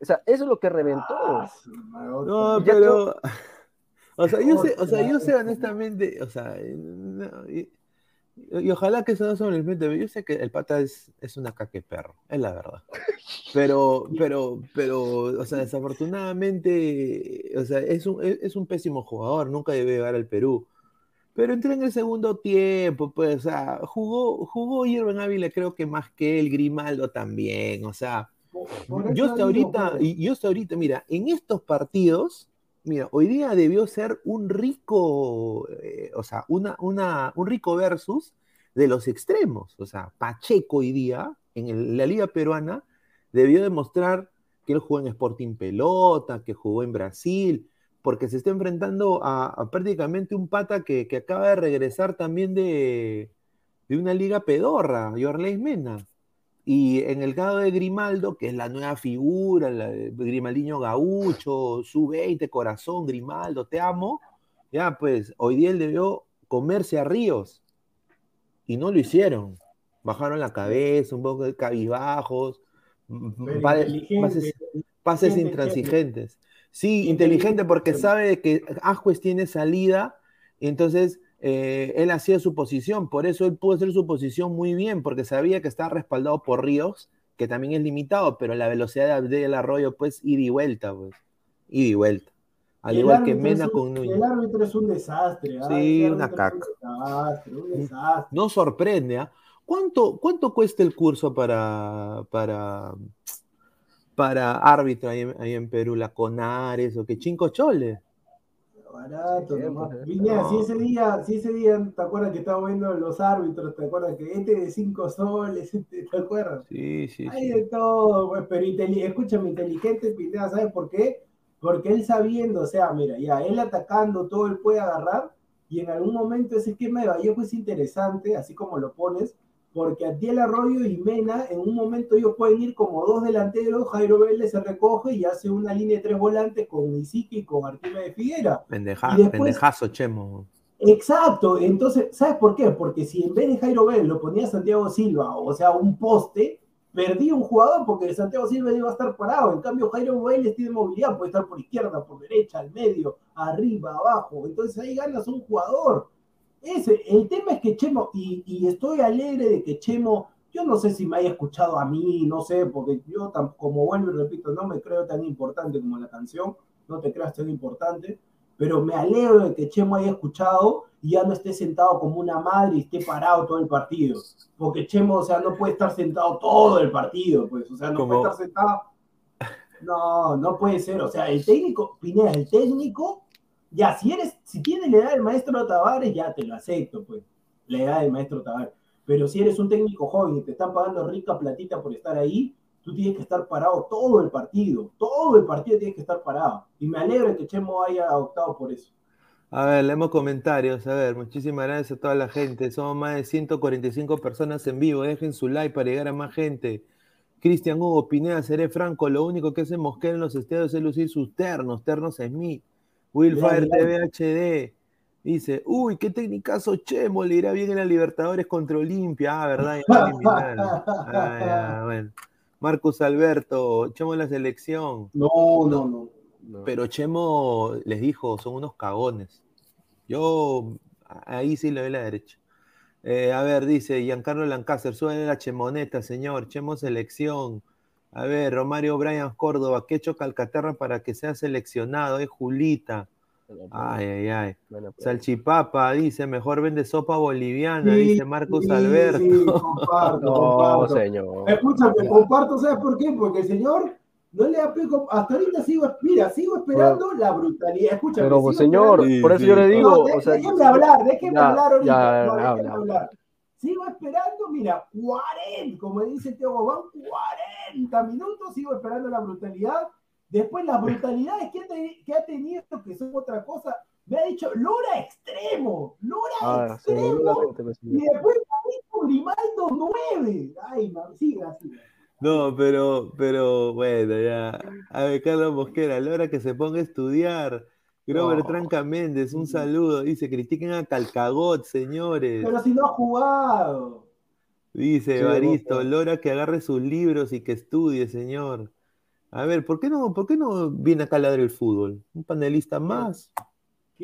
O sea, eso es lo que reventó. Ah, No, Ya pero. O sea, yo sé, o sea, yo sé honestamente, o sea, no, y, y ojalá que eso no se me olvide, pero yo sé que el pata es, es una caque perro, es la verdad. Pero, pero, pero, o sea, desafortunadamente, o sea, es un, es, un pésimo jugador, nunca debe llegar al Perú. Pero entró en el segundo tiempo, pues, o sea, jugó, jugó Irving Ávila, creo que más que él, Grimaldo también, o sea, yo hasta ahorita, yo hasta ahorita, mira, en estos partidos, mira, hoy día debió ser un rico, eh, o sea, una, una, un rico versus de los extremos. O sea, Pacheco hoy día, en la Liga Peruana, debió demostrar que él jugó en Sporting Pelota, que jugó en Brasil, porque se está enfrentando a, prácticamente un pata que, que acaba de regresar también de, de una liga pedorra, Yorley Mena. Y en el caso de Grimaldo, que es la nueva figura, de Grimaldiño Gaucho, su 20, corazón, Grimaldo, te amo, ya pues hoy día él debió comerse a Ríos y no lo hicieron. Bajaron la cabeza, un poco de cabizbajos, pases, pases intransigentes. Sí, Inteligente. porque sabe que Ajuez tiene salida, entonces eh, él hacía su posición, por eso él pudo hacer su posición muy bien, porque sabía que estaba respaldado por Ríos, que también es limitado, pero la velocidad de del arroyo, pues, ida y vuelta, pues, ida y vuelta. Al el igual que Mena un- con Núñez. El árbitro es un desastre. ah, Sí, una caca. Un desastre, un desastre. No sorprende, ¿ah? ¿Cuánto, ¿Cuánto cuesta el curso para, para, para árbitro ahí, en- ahí en Perú? La Conares o que Chinco Chole. Barato, Sí, nomás. Viña, no. si ese día, si ese día, ¿te acuerdas que estaba viendo los árbitros? ¿Te acuerdas que este de cinco soles? este, ¿Te acuerdas? Sí, sí, Hay sí. de todo, pues, pero inteli- escúchame, inteligente Pineda, ¿sabes por qué? Porque él sabiendo, o sea, mira, ya él atacando, todo él puede agarrar, y en algún momento ese esquema de Vallejo es interesante, así como lo pones, porque Atiel Arroyo y Mena, en un momento ellos pueden ir como dos delanteros, Jairo Vélez se recoge y hace una línea de tres volantes con Isique y con Artime Figuera. Pendeja- después- pendejazo, Chemo. Exacto, entonces, ¿sabes por qué? Porque si en vez de Jairo Vélez lo ponía Santiago Silva, o sea, un poste, perdí un jugador porque Santiago Silva iba a estar parado. En cambio, Jairo Vélez tiene movilidad, puede estar por izquierda, por derecha, al medio, arriba, abajo. Entonces ahí ganas un jugador. Ese, el tema es que Chemo, y, y estoy alegre de que Chemo, yo no sé si me haya escuchado a mí, no sé, porque yo, tam- como vuelvo y repito, no me creo tan importante como la canción, no te creas tan importante, pero me alegro de que Chemo haya escuchado y ya no esté sentado como una madre y esté parado todo el partido. Porque Chemo, o sea, no puede estar sentado todo el partido, pues, o sea, no puede estar sentado. No, no puede ser. O sea, el técnico, Pineda, el técnico, ya, si eres, si tienes la edad del maestro Tavares, ya te lo acepto, pues, la edad del maestro Tavares. Pero si eres un técnico joven y te están pagando rica platita por estar ahí, tú tienes que estar parado todo el partido. Todo el partido tienes que estar parado. Y me alegra que Chemo haya optado por eso. A ver, leemos comentarios. A ver, muchísimas gracias a toda la gente. Somos más de 145 personas en vivo. Dejen su like para llegar a más gente. Cristian Hugo Pineda, seré franco. Lo único que hace Mosquera en los estadios es lucir sus ternos, ternos Smith. Willfire Mira, mira. TV HD. Dice, uy, qué técnicazo Chemo, le irá bien en la Libertadores contra Olimpia. Ah, verdad. Ah, ya, bueno. Marcus Alberto, Chemo en la selección. No, no, no. No. Pero Chemo les dijo, son unos cagones. Yo ahí sí le doy la derecha. Eh, a ver, dice Giancarlo Lancaster, sube la chemoneta, señor. Chemo selección. A ver, Romario Brian Córdoba, ¿qué hecho Calcaterra para que sea seleccionado? Es Julita. Ay, ay, ay. Salchipapa, dice, mejor vende sopa boliviana, Sí, dice Marcos sí, Alberto. sí, comparto, No, comparto. señor. Escúchame, comparto, ¿sabes por qué? Porque el señor no le apego. Hasta ahorita sigo, mira, sigo esperando la brutalidad. Escúchame. Pero, señor, por eso sí. yo le digo, No, de- o sea, hablar, déjeme ya, hablar ahorita. ya, no, déjeme habla. hablar. Sigo esperando, mira, 40, como dice Teo Gobán, 40 minutos, sigo esperando la brutalidad. Después las brutalidades que, ha te- que ha tenido, que son otra cosa, me ha dicho Lora extremo, Lora Ah, extremo, y después Grimaldo 9. Ay, man, siga, siga. No, pero, pero bueno, ya. A ver, Carlos Mosquera, a la hora que se ponga a estudiar. Grover No. Tranca Méndez, un saludo. Dice, critiquen a Calcagot, señores. Pero si no ha jugado. Dice Sí, Boca. Lora que agarre sus libros y que estudie, señor. A ver, ¿por qué no, por qué no viene acá a ladrar el fútbol? Un panelista más.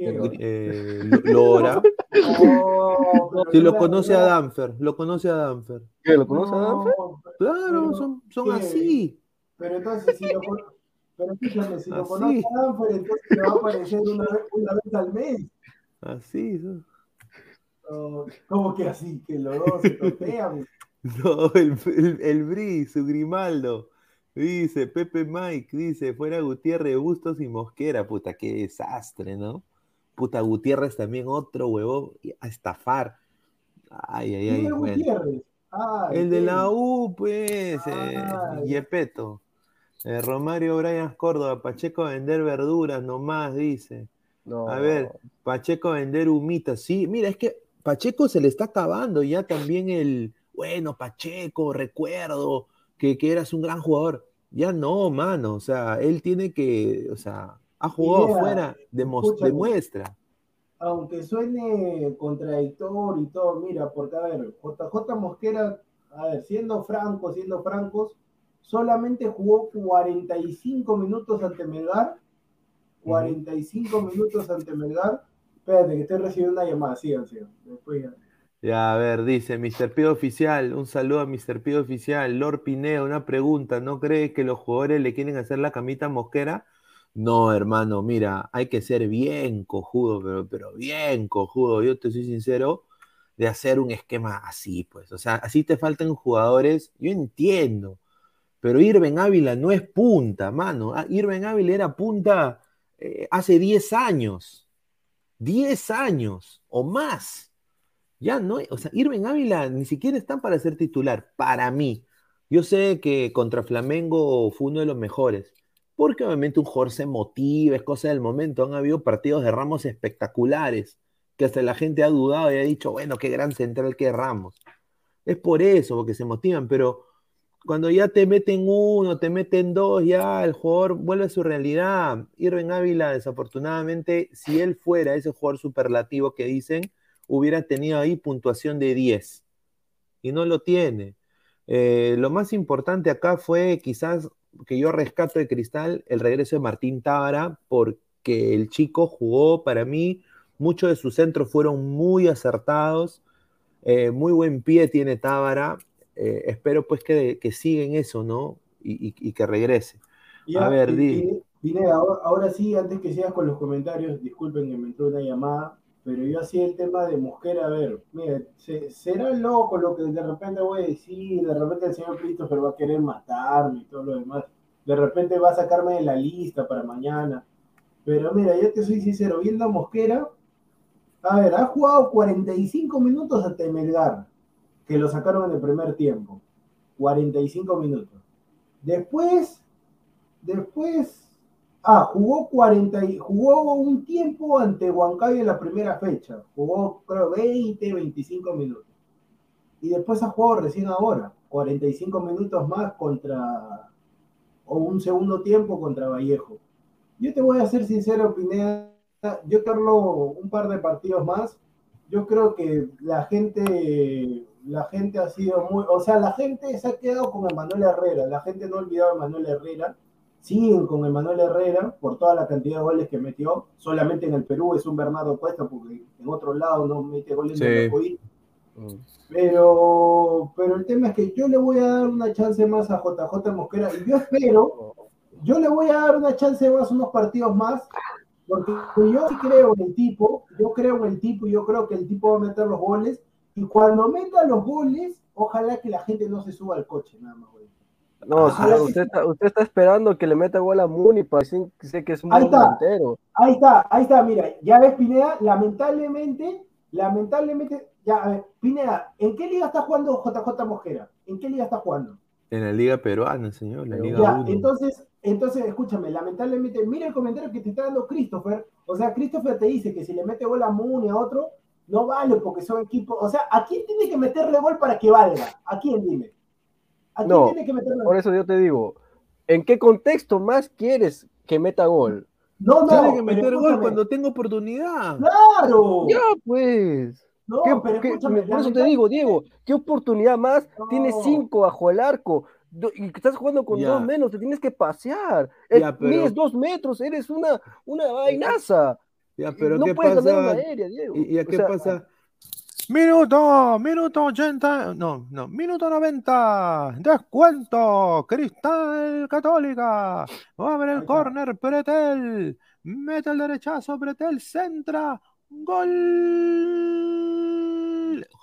Eh, Lo- Lora. No, Si lo conoce a Danfer, lo conoce a Danfer. ¿Qué, lo conoce a Danfer? Claro, Pero, son, son ¿qué? así. Pero entonces, si lo, pero escúchame, si lo conoce a Danfer, entonces le va a aparecer una vez, una vez al mes. Así. No, ¿Cómo que así? Que los dos se topean. No, el, el, el Bri, su Grimaldo. Dice, Pepe Mike, dice, fuera Gutiérrez, Bustos y Mosquera. Puta, qué desastre, ¿no? Puta, Gutiérrez también otro huevón a estafar. Ay, ay, ¿Quién ay. es bueno. Gutiérrez? Ah, El de la. U, pues, eh. Yepeto. Eh, Romario Brian Córdoba, Pacheco vender verduras nomás, dice. No. A ver, Pacheco vender humitas. Sí, mira, es que Pacheco se le está acabando ya también el, bueno, Pacheco, recuerdo que, que eras un gran jugador. Ya no, mano, o sea, él tiene que, o sea, ha jugado afuera, demuestra. aunque suene contradictorio y todo, mira, porque a ver, JJ Mosquera, a ver, siendo francos, siendo francos, solamente jugó 45 minutos ante Melgar, 45 minutos ante Melgar. Espérate, que estoy recibiendo una llamada, sigan, sigan. Después ya. Ya, a ver, dice Mr. Pido Oficial, un saludo a Mr. Pido Oficial. Lord Pineo, una pregunta, ¿no crees que los jugadores le quieren hacer la camita Mosquera? No, hermano, mira, hay que ser bien cojudo, pero, bien cojudo, yo te soy sincero, de hacer un esquema así, pues. O sea, así te faltan jugadores, yo entiendo, pero Irben Ávila no es punta, mano. Ah, Irben Ávila era punta eh, hace 10 años, 10 años o más. Ya no, o sea, Irving Ávila ni siquiera están para ser titular, para mí. Yo sé que contra Flamengo fue uno de los mejores, porque obviamente un jugador se motiva, es cosa del momento. Han habido partidos de Ramos espectaculares, que hasta la gente ha dudado y ha dicho, bueno, qué gran central que Ramos. Es por eso, porque se motivan, pero cuando ya te meten uno, te meten dos, ya el jugador vuelve a su realidad. Irving Ávila, desafortunadamente, si él fuera ese jugador superlativo que dicen, hubiera tenido ahí puntuación de 10 y no lo tiene. Eh, lo más importante acá fue quizás que yo rescato de Cristal el regreso de Martín Tábara porque el chico jugó para mí muchos de sus centros fueron muy acertados, eh, muy buen pie tiene Tábara, eh, espero pues que, que siga en eso, ¿no? Y, y- y que regrese. Ya, A ver, y- di. y- Pineda, ahora, ahora sí, antes que sigas con los comentarios, disculpen que me entró una llamada, pero yo hacía el tema de Mosquera, a ver, mira, se- será loco lo que de repente voy a decir, de repente el señor Christopher va a querer matarme y todo lo demás, de repente va a sacarme de la lista para mañana, pero mira, yo te soy sincero, viendo a Mosquera, a ver, ha jugado 45 minutos ante Melgar, que lo sacaron en el primer tiempo, 45 minutos. Después, después, ah, jugó 40 y, jugó un tiempo ante Huancayo en la primera fecha, jugó creo 20, 25 minutos. Y después ha jugado recién ahora, 45 minutos más contra, o un segundo tiempo contra Vallejo. Yo te voy a ser sincero, Pineda, yo Carlos, un par de partidos más, yo creo que la gente, la gente ha sido muy, o sea, la gente se ha quedado con Emanuel Herrera, la gente no ha olvidado a Emanuel Herrera, siguen con Emanuel Herrera por toda la cantidad de goles que metió, solamente en el Perú es un Bernardo Cuesta, porque en otro lado no mete goles Sí. de. Mm. Pero, pero el tema es que yo le voy a dar una chance más a JJ Mosquera y yo espero, yo le voy a dar una chance más, unos partidos más, porque yo sí creo en el tipo, yo creo en el tipo y yo creo que el tipo va a meter los goles y cuando meta los goles, ojalá que la gente no se suba al coche, nada más, güey. No, Ah, señor, usted está, usted está esperando que le meta gol a Muni para decir que sé que es un Ahí está. Ahí está, ahí está, mira, ya ves Pineda, lamentablemente, lamentablemente, ya, a ver, Pineda, ¿en qué liga está jugando JJ Mosquera? ¿En qué liga está jugando? En la Liga Peruana, señor, la Liga Ya, 1. entonces, entonces, escúchame, lamentablemente, mira el comentario que te está dando Christopher. O sea, Christopher te dice que si le mete gol a Muni a otro, no vale porque son equipos. O sea, ¿a quién tiene que meterle gol para que valga? ¿A quién dime? ¿A quién No, tiene que meterle Por gol? eso yo te digo, ¿en qué contexto más quieres que meta gol? No, no, Tiene que meter gol cuando tenga oportunidad. ¡Claro! Ya, pues. No, ¿Qué- pero qué- escúchame. por eso te digo, Diego, ¿qué oportunidad más? No. Tienes cinco bajo el arco do- y estás jugando con Ya. dos menos, te tienes que pasear. Eh, Ya, pero- Mides dos metros, eres una, una vainaza. Ya, pero no ¿qué puedes ganar una pasa? aérea, Diego. ¿Y, y a qué sea, pasa? Minuto, minuto 80, no, no, minuto 90, descuento, Cristal Católica, abre Ahí el está. córner, Pretel, mete el derechazo, Pretel, centra, gol,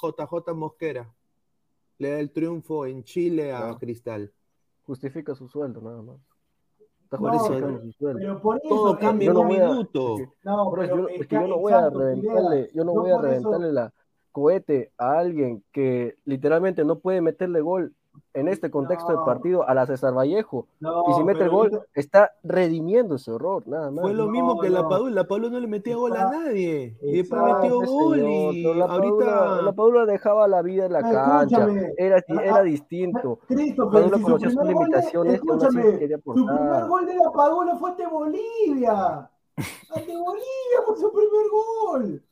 JJ Mosquera, le da el triunfo en Chile a No. Cristal. Justifica su sueldo, nada más. No, pero- por eso. Todo cambia en un minuto. No, pero yo, es es que yo que- no voy a reventarle, yo no voy a reventarle la cohete a alguien que literalmente no puede meterle gol en este contexto No. de partido a la César Vallejo. No, y si mete el pero gol, yo está redimiendo ese error, nada más. Fue lo No, mismo que la. Padula, la Padula no le metía gol a Exacto, nadie, y después metió gol y pero la ahorita... Padula, la Padula dejaba la vida en la Pero cancha, era, ah, era ah, distinto. Padula si su conocía sus primer gol de- limitaciones escúchame, su primer gol de la Padula fue ante Bolivia. Ante Bolivia por su primer gol.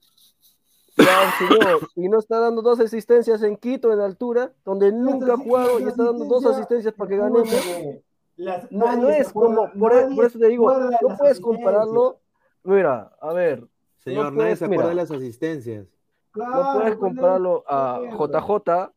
Ya, señor, y no está dando dos asistencias en Quito en altura, donde nunca ha jugado y está dando dos asistencias para que ganemos. Las- No, nadie no es como, por, e- nadie por eso te digo, no puedes compararlo. Mira, a ver, Señor, no nadie puedes, se acuerda de las asistencias. Claro, no puedes compararlo nadie a. JJ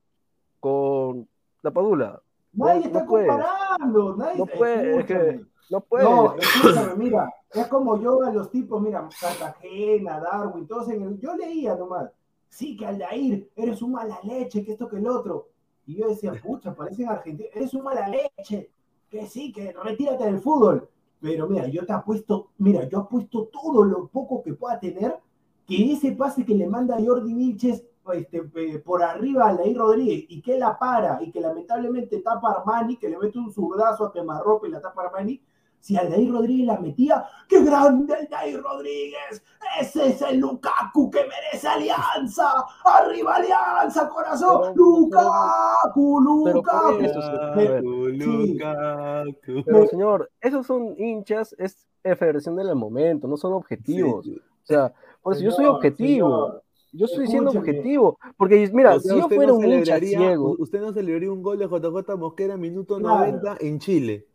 con la Padula. No, Nadie no está puedes, comparando. Nadie, No puede, es que- escúchame. no puedes. No, escúchame, mira, es como yo a los tipos, mira, Cartagena, Darwin, todos en el, yo leía nomás, sí, que Aldair, eres un mala leche, que esto, que el otro. Y yo decía, pucha, parecen argentinos, eres un mala leche, que sí, que retírate del fútbol. Pero mira, yo te apuesto, mira, yo apuesto todo lo poco que pueda tener, que ese pase que le manda Jordi Vilches este, eh, por arriba a Aldair Rodríguez y que la para y que lamentablemente tapa Armani, que le mete un zurdazo a quemarropa y la tapa Armani, si Aldair Rodríguez la metía, ¡qué grande Aldair Rodríguez! Ese es el Lukaku que merece alianza. ¡Arriba alianza, corazón! Pero- ¡Lukaku, Lukaku! Sí. Lukaku. Pero señor, esos son hinchas, es efervescción del momento, no son objetivos. Sí. O sea, por eso yo soy objetivo. señor, Yo estoy siendo objetivo. Porque mira, O sea, si yo fuera no un hincha ciego, Usted no celebraría un gol de JJ Mosquera minuto Claro. 90 en Chile.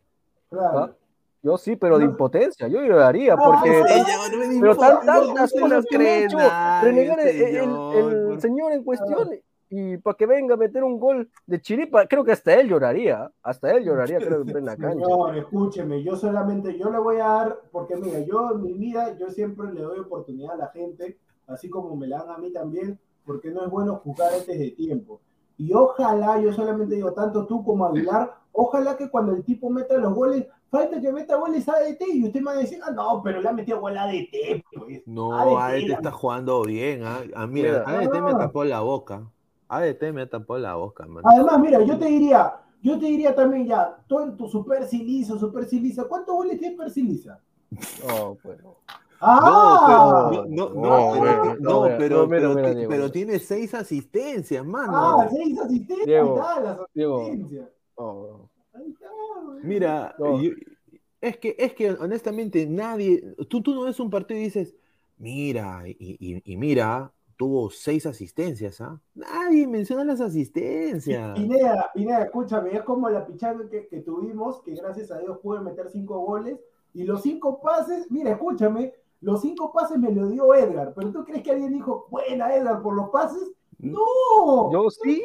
Claro. ¿Ah? Yo sí, pero de impotencia, yo lloraría, porque pero tantas no cosas que hecho renegar el, el- señor, el por- señor en cuestión y para que venga a meter un gol de chiripa, creo que hasta él lloraría, hasta él lloraría, creo, en la cancha. Señor, escúcheme, yo solamente, yo le voy a dar, porque mira, yo en mi vida, yo siempre le doy oportunidad a la gente, así como me la dan a mí también, porque no es bueno juzgar antes de tiempo. Y ojalá, yo solamente digo, tanto tú como Aguilar, ojalá que cuando el tipo meta los goles, falta que meta goles ADT y usted me va a decir, ah, no, pero le ha metido gol ADT, pues. No, ADT, ADT la- está jugando bien. ah. Ah, mira, Mira. ADT me Ah. tapó la boca. ADT me tapó la boca, mano. Además, mira, yo te diría, yo te diría también ya, tu super silizo, super siliza, ¿cuántos goles tiene Persilisa? No, pues no. ¡Ah! No, pero, no, no, No, pero- no, no, no, Diego. tiene seis asistencias, mano. Ah, seis asistencias. Diego, está, las Diego. asistencias. No, güey. Mira, No. yo- es que, es que honestamente nadie, tú, tú no ves un partido y dices, mira, y, y- y mira, tuvo seis asistencias, ¿ah? Nadie menciona las asistencias. Pineda, Pineda, escúchame, es como la pichanga que, que tuvimos, que gracias a Dios pude meter cinco goles, y los cinco pases, mira, escúchame, los cinco pases me lo dio Edgar, pero ¿tú crees que alguien dijo, buena Edgar por los pases? ¡No! Yo sí,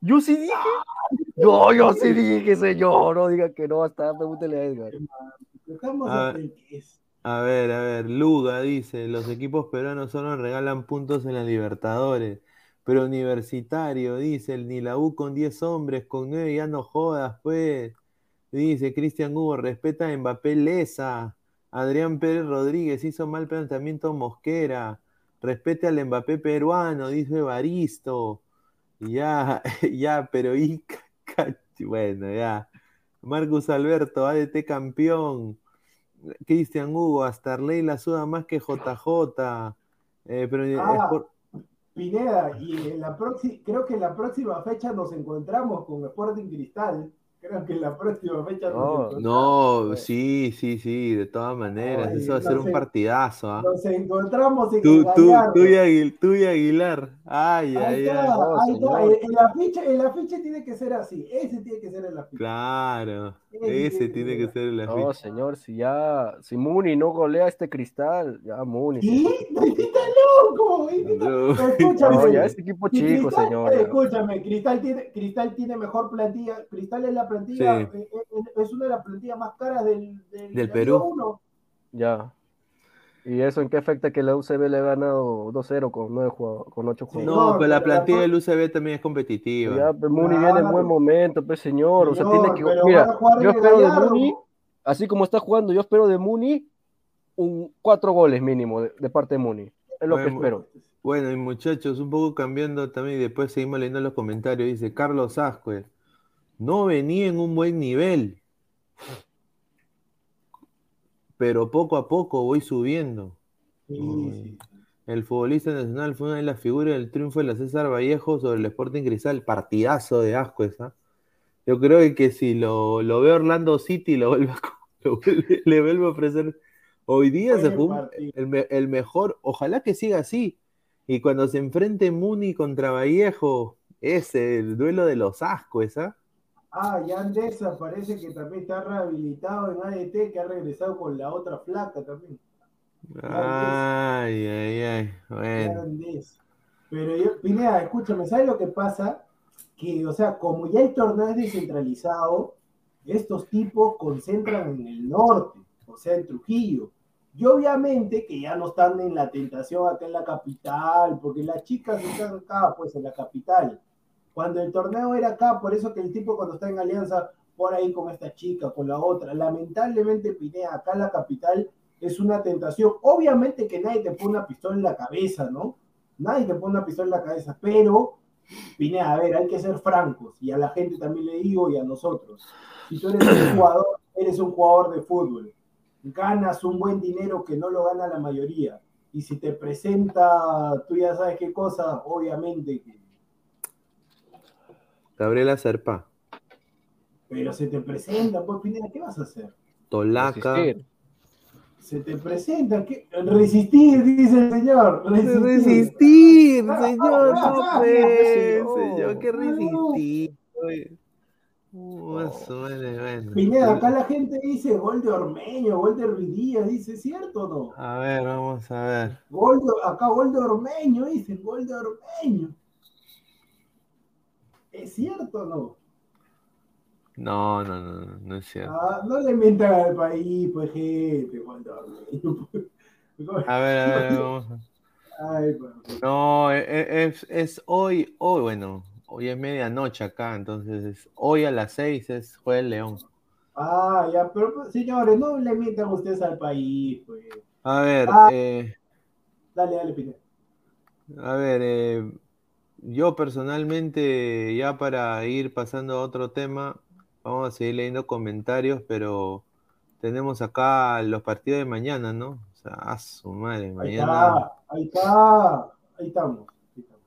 yo sí dije. No, yo sí dije, señor, no diga que no, hasta pregúntele a Edgar. A ver, a ver, Luga dice, los equipos peruanos solo regalan puntos en la Libertadores, pero Universitario, dice, el ni la U con 10 hombres, con 9 ya no jodas, pues. Dice Cristian Hugo, respeta a Mbappé Lesa. Adrián Pérez Rodríguez hizo mal planteamiento Mosquera. Respete al Mbappé peruano, dice Baristo. Ya, ya, pero y ca- bueno, ya. Marcus Alberto, ADT campeón. Cristian Hugo, hasta Arley la suda más que JJ. Eh, pero es Ah, Pineda, y en la creo que en la próxima fecha nos encontramos con Sporting Cristal. Creo que en la próxima fecha No. No, sí, sí, sí, de todas maneras. Ay, Eso va a no ser un partidazo, ¿ah? Nos encontramos en Tú, el tú, tú y Aguil- tú y Aguilar. Ay, ay, ay. No, ahí está. tiene que ser así. Ese tiene que ser en la ficha. Claro, Ese ese tiene tiene que ser el No, afiche. señor, si ya, si Muni no golea este cristal, ya Muni. ¿Y? ¡Está loco! ¿Y está- No. Escúchame. No, ya este equipo Y chico, Cristal, señor. eh, escúchame, Cristal tiene, Cristal tiene mejor plantilla. Cristal es la plantilla, Sí. eh, eh, es una de las plantillas más caras del, del, Perú. Ya. ¿Y eso en qué afecta que la UCB le ha ganado 2-0 con, con 8 Sí, jugadores? No, No, pero la pero la plantilla del UCB también es competitiva. Ya, pues, Muni viene en buen Claro. momento, pues señor. O sea, tiene que. pero Mira, yo espero de. Muni, así como está jugando, yo espero de Muni un cuatro goles mínimo de, de parte de Muni. Es lo que espero. Bueno, y muchachos, un poco cambiando también, y después seguimos leyendo los comentarios. Dice Carlos Ascue, no venía en un buen nivel, pero poco a poco voy subiendo. Sí, Mm. El futbolista nacional fue una de las figuras del triunfo de la César Vallejo sobre el Sporting Cristal. Partidazo de Ascuez, ¿ah? Yo creo que si lo, lo ve Orlando City, lo vuelve a- lo vuelve- le vuelve a ofrecer. Hoy día se fue un- el, me- el mejor, ojalá que siga así. Y cuando se enfrente Muni contra Vallejo, es el duelo de los Ascuez, ¿ah? Ah, y Andesa parece que también está rehabilitado en ADT, que ha regresado con la otra flaca también. Ay, ay, ay. Bueno. Pero yo, Pineda, escúchame, ¿sabes lo que pasa? Que, o sea, como ya el torneo es descentralizado, estos tipos concentran en el norte, o sea, en Trujillo. Y obviamente que ya no están en la tentación acá en la capital, porque las chicas están acá, pues, en la capital. Cuando el torneo era acá, por eso que el tipo cuando está en alianza, por ahí con esta chica, con la otra, lamentablemente, Pineda, acá en la capital es una tentación. Obviamente que nadie te pone una pistola en la cabeza, ¿no? Nadie te pone una pistola en la cabeza, pero, Pineda, a ver, hay que ser francos, y a la gente también le digo, y a nosotros. Si tú eres un jugador, eres un jugador de fútbol, ganas un buen dinero que no lo gana la mayoría, y si te presenta, tú ya sabes qué cosa, obviamente que, Gabriela Serpa, pero se te presenta, pues, Pineda, ¿qué vas a hacer? Tolaca. Resistir. Se te presenta, ¿qué? Resistir, dice el señor. Resistir. Resistir, señor, no Ah, pues, señor. señor, que resistir. oye. Uh, eso, bueno, bueno. Pineda, acá la gente dice gol de Ormeño, gol de Ruidías, dice, ¿cierto o no? A ver, vamos a ver. Gol de- acá gol de Ormeño, dicen, gol de Ormeño. ¿Es cierto o no? No, no, no, no, es cierto. Ah, no le mientan al país, pues gente. A ver, a ver, vamos a Ay, pues. No, e- e- es, es hoy, hoy, bueno, hoy es medianoche acá, entonces es- hoy a las seis es el León. Ah, ya, pero pues, señores, no le mientan ustedes al país, pues. A ver, Ah. eh, Dale, dale, Pineda. a ver, eh, yo personalmente, ya para ir pasando a otro tema, vamos a seguir leyendo comentarios, pero tenemos acá los partidos de mañana, ¿no? O sea, a su madre, Ahí mañana. está, ahí está, ahí estamos. ahí estamos.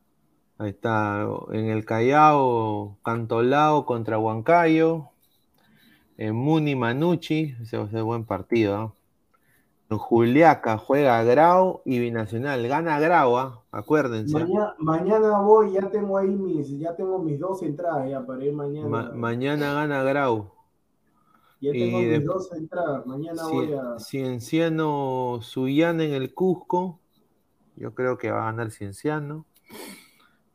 Ahí está, en el Callao, Cantolao contra Huancayo, en Muni Manucci, ese va a ser buen partido. ¿ah? En Juliaca juega Grau y Binacional, gana Grau, ¿ah? acuérdense. Mañana, mañana voy, ya tengo ahí mis, ya tengo mis dos entradas ya para ir mañana. Ma- mañana gana Grau. ya tengo y mis de- dos entradas. Mañana voy a. Cienciano Suyana en el Cusco, yo creo que va a ganar Cienciano.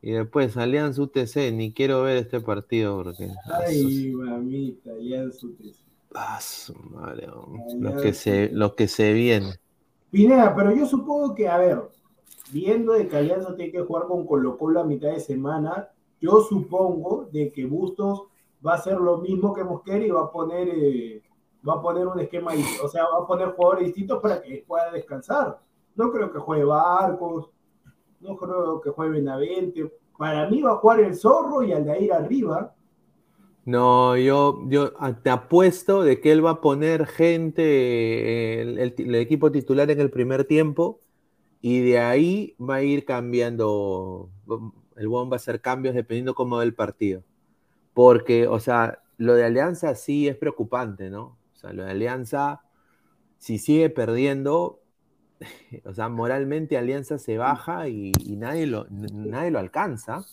Y después Alianza UTC, ni quiero ver este partido porque... Ay, mamita, su tesis. Ah, su madre, lo que se, lo que se viene. Pineda, pero yo supongo que, a ver, viendo de que Alianza tiene que jugar con Colo Colo a mitad de semana, yo supongo de que Bustos va a hacer lo mismo que Mosquera y va a poner, eh, va a poner un esquema, o sea, va a poner jugadores distintos para que pueda descansar. No creo que juegue Barcos, no creo que juegue Benavente. Para mí va a jugar el Zorro y Aldair arriba. No, yo, yo te apuesto de que él va a poner gente, el, equipo titular en el primer tiempo, y de ahí va a ir cambiando. El buen va a hacer cambios dependiendo cómo va el partido. Porque, o sea, lo de Alianza sí es preocupante, ¿no? O sea, lo de Alianza, si sigue perdiendo, o sea, moralmente Alianza se baja y, y nadie, lo, nadie lo alcanza.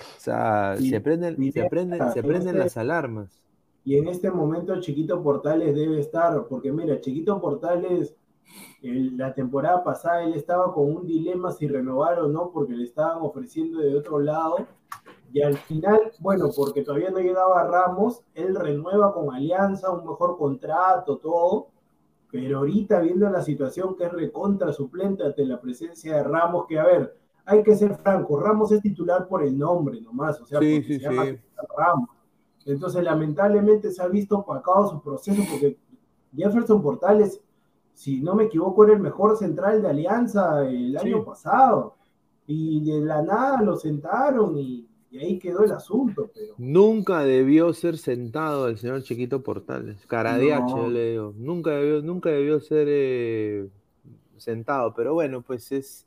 O sea, Y- se prenden, y se de- prenden, se en prenden este- las alarmas. Y en este momento Chiquito Portales debe estar, porque mira, Chiquito Portales, el- la temporada pasada él estaba con un dilema si renovar o no, porque le estaban ofreciendo de otro lado. Y al final, bueno, porque todavía no llegaba Ramos, él renueva con Alianza, un mejor contrato, todo. Pero ahorita viendo la situación que es recontra suplente ante la presencia de Ramos, que a ver, hay que ser franco, Ramos es titular por el nombre nomás, o sea, Sí, porque sí, se llama sí. Ramos. Entonces, lamentablemente se ha visto opacado su proceso porque Jefferson Portales, si no me equivoco, era el mejor central de Alianza el año pasado. Y de la nada lo sentaron y, y ahí quedó el asunto. Pero Nunca debió ser sentado el señor Chiquito Portales. Caradiache, No. le digo. Nunca debió, nunca debió ser eh, sentado. Pero bueno, pues es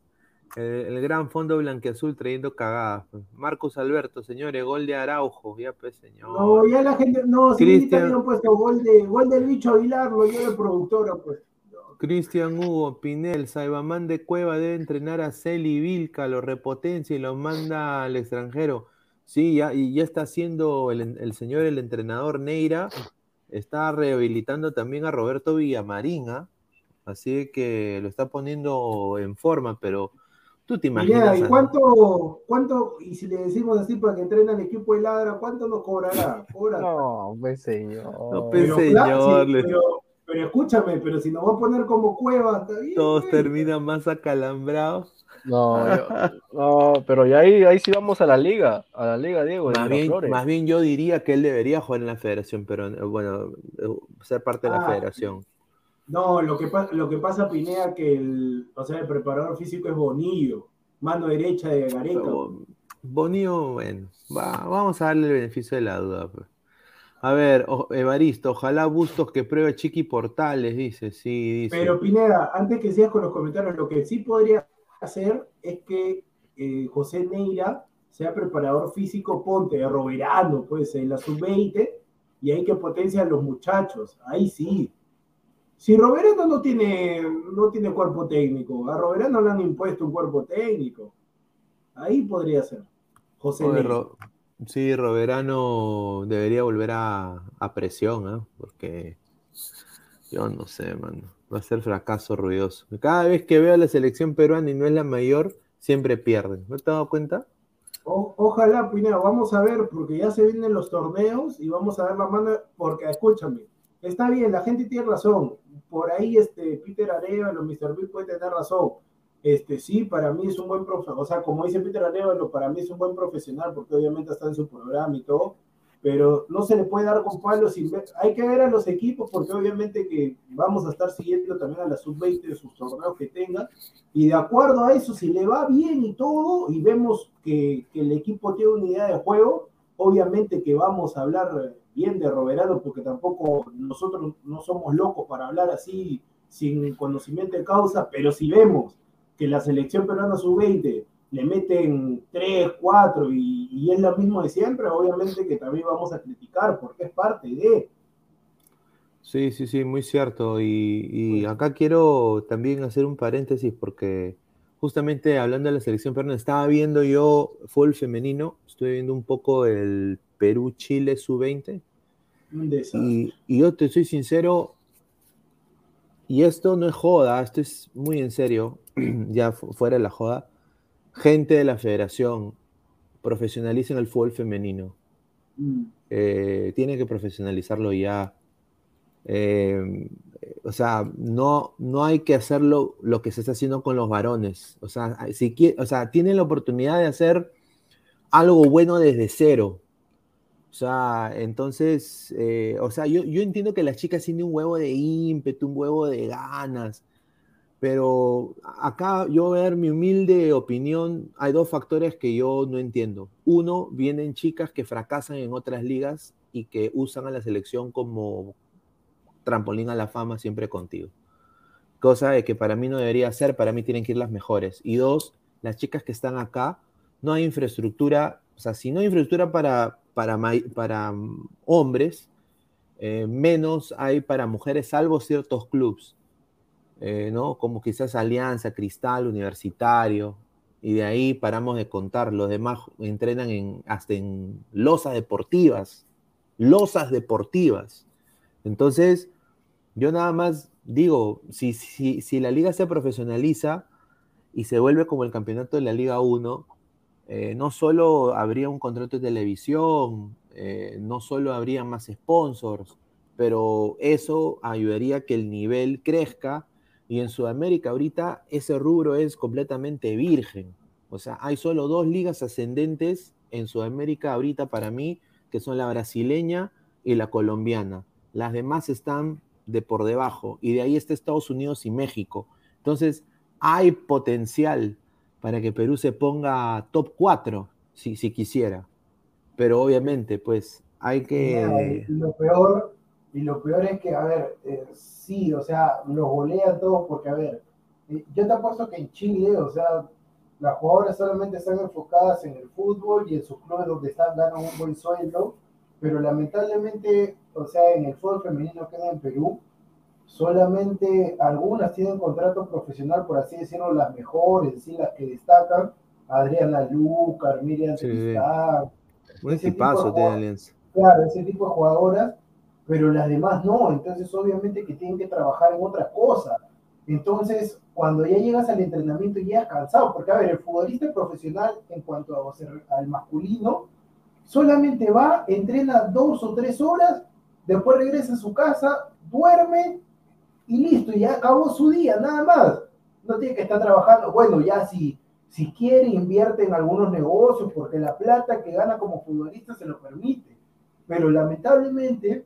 eh, el gran fondo blanqueazul trayendo cagadas. pues. Marcos Alberto, señores, gol de Araujo. Ya pues, señor. no, ya la gente, no, Cristian- ahorita habían puesto gol, de, gol del bicho Aguilar, lo lleva el productor, pues. Cristian Hugo Pinel, Saibamán de Cueva debe entrenar a Celi Vilca, lo repotencia y lo manda al extranjero. Sí, ya, y ya está haciendo el, el señor, el entrenador Neira, está rehabilitando también a Roberto Villamarín, ¿ah? así que lo está poniendo en forma, pero tú te Mira, imaginas. ¿y a- cuánto, cuánto, y si le decimos así para que entrene al equipo de Ladra, cuánto nos cobrará? Cobra No, pues señor. No, pues, Pero, claro, señor, sí, pero, pero escúchame, pero si nos va a poner como cueva, está bien. todos pues. terminan más acalambrados. No, yo- no, pero ya ahí, ahí sí vamos a la liga, a la liga, Diego. Más bien, más bien yo diría que él debería jugar en la federación, pero eh, bueno, eh, ser parte de la Ah, federación. No, lo que, pasa, lo que pasa, Pinea, que el, o sea, el preparador físico es Bonillo, mano derecha de Gareca. Pero, Bonillo, bueno, va- vamos a darle el beneficio de la duda. pues. A ver, Evaristo, ojalá Bustos que pruebe Chiqui Portales, dice, sí, dice. Pero Pineda, antes que sigas con los comentarios, lo que sí podría hacer es que eh, José Neira sea preparador físico, ponte de Roberano, pues en la sub-20, y ahí que potencia a los muchachos. Ahí sí. Si Roberano no tiene, no tiene cuerpo técnico, a Roberano le han impuesto un cuerpo técnico. Ahí podría ser. José Oye. Ro- Sí, Roberano debería volver a, a presión, ¿ah? porque yo no sé, mano. Va a ser fracaso ruidoso. Cada vez que veo a la selección peruana y no es la mayor, siempre pierden. ¿No te has dado cuenta? O- ojalá, Pineda, vamos a ver, porque ya se vienen los torneos y vamos a ver la mano, porque escúchame, está bien, la gente tiene razón. Por ahí, este, Peter Arevalo, Mr. Bill puede tener razón. Este, sí, para mí es un buen profesional, o sea, como dice Peter Arevalo, para mí es un buen profesional, porque obviamente está en su programa y todo, pero no se le puede dar con palos sin ver. Hay que ver a los equipos, porque obviamente que vamos a estar siguiendo también a la sub-20 de sus torneos que tengan, y de acuerdo a eso, si le va bien y todo, y vemos que el equipo tiene una idea de juego, obviamente que vamos a hablar bien de Roberano, porque tampoco nosotros no somos locos para hablar así sin conocimiento de causa, pero si vemos que la selección peruana sub-20 le meten 3, 4 y, y es lo mismo de siempre, obviamente que también vamos a criticar porque es parte de... Sí, sí, sí, muy cierto. Y, y acá quiero también hacer un paréntesis porque justamente hablando de la selección peruana, estaba viendo yo fútbol femenino, estoy viendo un poco el Perú-Chile sub-20 Un desastre. y, y yo te soy sincero, y esto no es joda, esto es muy en serio, ya fu- fuera de la joda, gente de la federación, profesionalicen el fútbol femenino. Mm. eh, tiene que profesionalizarlo ya. Eh, o sea, no, no hay que hacerlo lo que se está haciendo con los varones. O sea, si quie- o sea, tienen la oportunidad de hacer algo bueno desde cero. O sea, entonces, eh, o sea, yo, yo entiendo que las chicas tienen un huevo de ímpetu, un huevo de ganas, pero acá yo voy a dar mi humilde opinión. Hay dos factores que yo no entiendo. Uno, vienen chicas que fracasan en otras ligas y que usan a la selección como trampolín a la fama siempre contigo. Cosa que para mí no debería ser, para mí tienen que ir las mejores. Y dos, las chicas que están acá, no hay infraestructura, o sea, si no hay infraestructura para, para, mm, hombres, eh, menos hay para mujeres, salvo ciertos clubes, eh, ¿no? Como quizás Alianza, Cristal, Universitario, y de ahí paramos de contar. Los demás entrenan en, hasta en losas deportivas, losas deportivas. Entonces, yo nada más digo, si, si, si la liga se profesionaliza y se vuelve como el campeonato de la Liga 1, eh, no solo habría un contrato de televisión, eh, no solo habría más sponsors, pero eso ayudaría a que el nivel crezca y en Sudamérica ahorita ese rubro es completamente virgen. O sea, hay solo dos ligas ascendentes en Sudamérica ahorita para mí, que son la brasileña y la colombiana. Las demás están de por debajo y de ahí está Estados Unidos y México. Entonces, hay potencial para que Perú se ponga top 4, si, si quisiera. Pero obviamente, pues, hay que... lo peor, y lo peor es que, a ver, eh, sí, o sea, los golean todos porque, a ver, eh, yo te apuesto que en Chile, o sea, las jugadoras solamente están enfocadas en el fútbol y en sus clubes donde están ganan un buen sueldo, pero lamentablemente, o sea, en el fútbol femenino que en Perú, solamente algunas tienen contrato profesional, por así decirlo, las mejores, sí, las que destacan, Adriana Lucar, Miriam Sí. Tristán, Un equipazo tiene. Alianza. claro, ese tipo de jugadoras, pero las demás no, entonces obviamente que tienen que trabajar en otra cosa. Entonces, cuando ya llegas al entrenamiento y llegas cansado, porque a ver, el futbolista profesional en cuanto a, o sea, al masculino, solamente va, entrena dos o tres horas, después regresa a su casa, duerme y listo, ya acabó su día, nada más. No tiene que estar trabajando, bueno, ya si, si quiere invierte en algunos negocios, porque la plata que gana como futbolista se lo permite. Pero lamentablemente,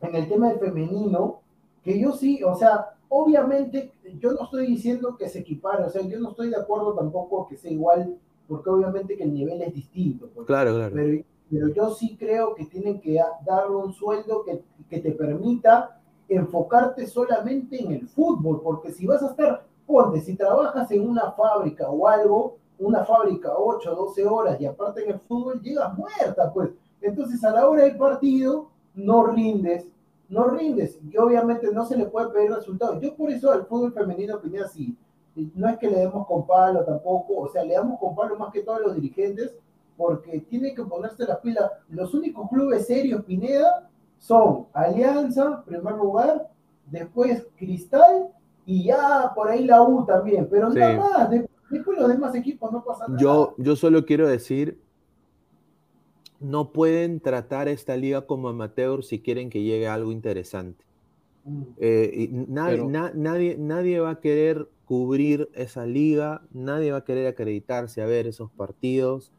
en el tema del femenino, que yo sí, o sea, obviamente, yo no estoy diciendo que se equipare, o sea, yo no estoy de acuerdo tampoco que sea igual, porque obviamente que el nivel es distinto. pues. Claro, claro. Pero, pero yo sí creo que tienen que darle un sueldo que, que te permita enfocarte solamente en el fútbol, porque si vas a estar, ponte, si trabajas en una fábrica o algo, una fábrica 8, 12 horas y aparte en el fútbol, llegas muerta, pues. Entonces a la hora del partido no rindes, no rindes y obviamente no se le puede pedir resultados. Yo por eso al fútbol femenino opinión así, no es que le demos con palo tampoco, o sea, le damos con palo más que todos los dirigentes, porque tiene que ponerse la pila. Los únicos clubes serios, Pineda, son Alianza, en primer lugar, después Cristal y ya por ahí la U también, pero Sí. nada más, de- después los demás equipos no pasa nada. Yo, yo solo quiero decir, no pueden tratar esta liga como amateur si quieren que llegue algo interesante. Mm. Eh, y na- Pero- na- nadie, nadie va a querer cubrir esa liga, nadie va a querer acreditarse a ver esos partidos,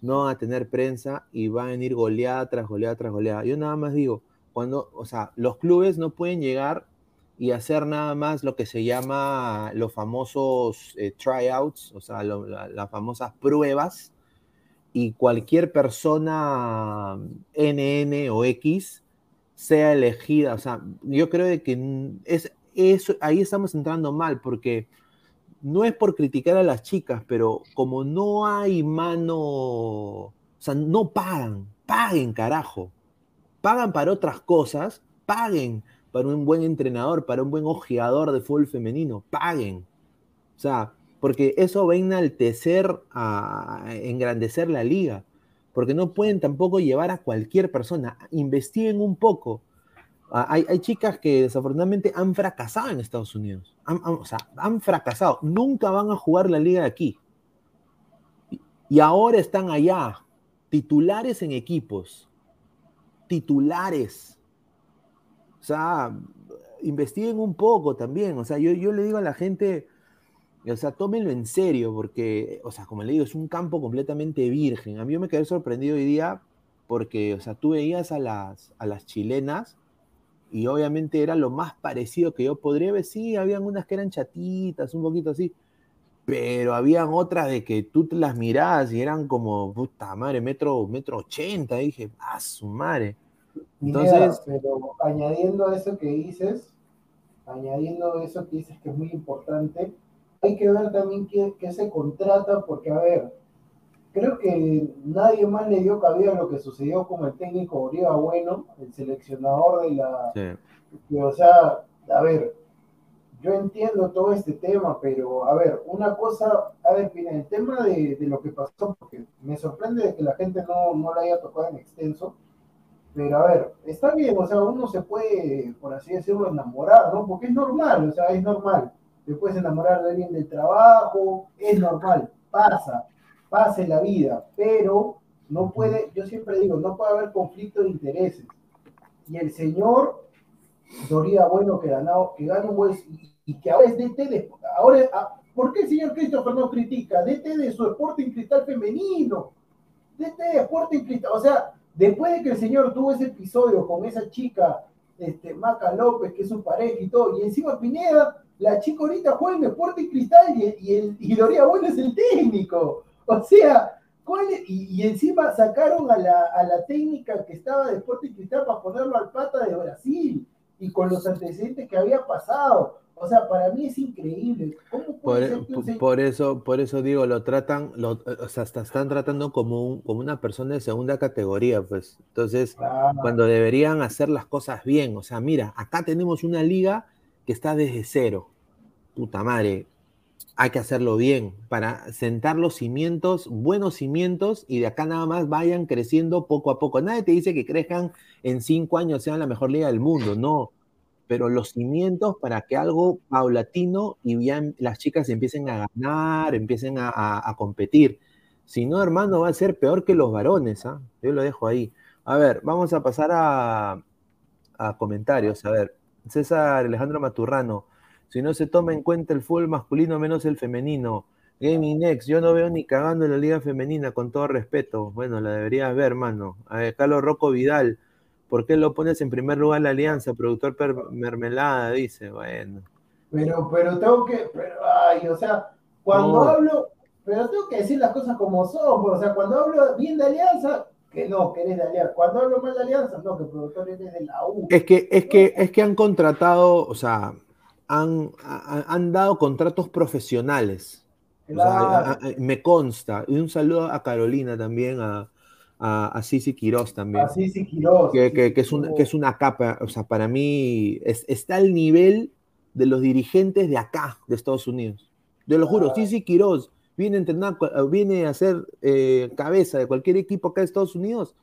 no van a tener prensa y va a venir goleada tras goleada tras goleada. Yo nada más digo, cuando, o sea, los clubes no pueden llegar y hacer nada más lo que se llama los famosos eh, tryouts, o sea, la- las famosas pruebas, y cualquier persona NN o X sea elegida. O sea, yo creo de que es, eso, ahí estamos entrando mal, porque no es por criticar a las chicas, pero como no hay mano, o sea, no pagan, paguen, carajo. Pagan para otras cosas, paguen para un buen entrenador, para un buen ojeador de fútbol femenino, paguen. O sea, porque eso va a enaltecer, a, engrandecer la liga. Porque no pueden tampoco llevar a cualquier persona. Investiguen un poco. Ah, Hay, hay chicas que desafortunadamente han fracasado en Estados Unidos. Han- han- o sea, han fracasado. Nunca van a jugar la liga de aquí. Y- ahora están allá, titulares en equipos. Titulares. O sea, investiguen un poco también. O sea, yo, yo le digo a la gente, o sea, tómenlo en serio, porque, o sea, como le digo, es un campo completamente virgen. A mí yo me quedé sorprendido hoy día porque, o sea, tú veías a las, a las chilenas y obviamente era lo más parecido que yo podría ver. Sí, habían unas que eran chatitas, un poquito así, pero habían otras de que tú te las mirabas y eran como, puta madre, metro, metro ochenta. Y dije, ah, su madre. Entonces- pero añadiendo a eso que dices, añadiendo a eso que dices que es muy importante, hay que ver también qué, qué se contrata, porque a ver, creo que nadie más le dio cabida a lo que sucedió con el técnico Origa Bueno, el seleccionador de la, Sí. que, o sea, a ver, yo entiendo todo este tema, pero a ver, una cosa, a ver, mira, el tema de, de lo que pasó, porque me sorprende de que la gente no, no la haya tocado en extenso, pero a ver, está bien, o sea, uno se puede, por así decirlo, enamorar, ¿no? Porque es normal, o sea, es normal. Te puedes enamorar de alguien del trabajo, es normal, pasa, pasa en la vida, pero no puede, yo siempre digo, no puede haber conflicto de intereses. Y el señor Doría Bueno que ganó, que gana un buen y, que ahora es DT de, ahora, ah, ¿por qué el señor Christopher no critica? DT de su Sporting Cristal femenino, DT de Sporting Cristal, o sea, después de que el señor tuvo ese episodio con esa chica, este, Maca López, que es su pareja y todo, y encima Pineda, la chica ahorita juega en Sporting Cristal y, y, el, y Doría Bueno es el técnico, o sea, ¿cuál es? Y, y encima sacaron a la, a la técnica que estaba de Sporting Cristal para ponerlo al pata de Brasil y con los antecedentes que había pasado. O sea, para mí es increíble. ¿Cómo Por, puede ser que un por- por eso, por eso digo, lo tratan, lo, o sea, hasta están tratando como, un- como una persona de segunda categoría, pues. Entonces, Ah, cuando deberían hacer las cosas bien. O sea, mira, acá tenemos una liga que está desde cero. Puta madre, hay que hacerlo bien para sentar los cimientos, buenos cimientos, y de acá nada más vayan creciendo poco a poco. Nadie te dice que crezcan en cinco años, sean la mejor liga del mundo, no. Pero los cimientos para que algo paulatino y bien las chicas empiecen a ganar, empiecen a, competir. Si no, hermano, va a ser peor que los varones, ¿ah? Yo lo dejo ahí. A ver, vamos a pasar a, a comentarios. A ver, César Alejandro Maturrano. Si no se toma en cuenta el fútbol masculino menos el femenino. Gaming Next, yo no veo ni cagando en la liga femenina, con todo respeto. Bueno, la deberías ver, hermano. A ver, Carlos Rocco Vidal. ¿Por qué lo pones en primer lugar la alianza? Productor per- mermelada, dice. Bueno. pero, pero tengo que, pero, ay, o sea, cuando No. hablo, pero tengo que decir las cosas como son, pues, o sea, cuando hablo bien de Alianza, que no, que eres de Alianza. Cuando hablo mal de Alianza, no, que el productor eres de la U. Es que, es que, es que han contratado, o sea, han, ha- han dado contratos profesionales. O sea, Claro. a- a- me consta. Y un saludo a Carolina también, a, a, a Sisi Quiroz también. Así sí, Quiroz. que, que- que es una, que es una capa, o sea, para mí es- está al nivel de los dirigentes de acá, de Estados Unidos. Yo lo juro. Sisi Quiroz, viene a entrenar, viene a ser eh, cabeza de cualquier equipo acá de Estados Unidos,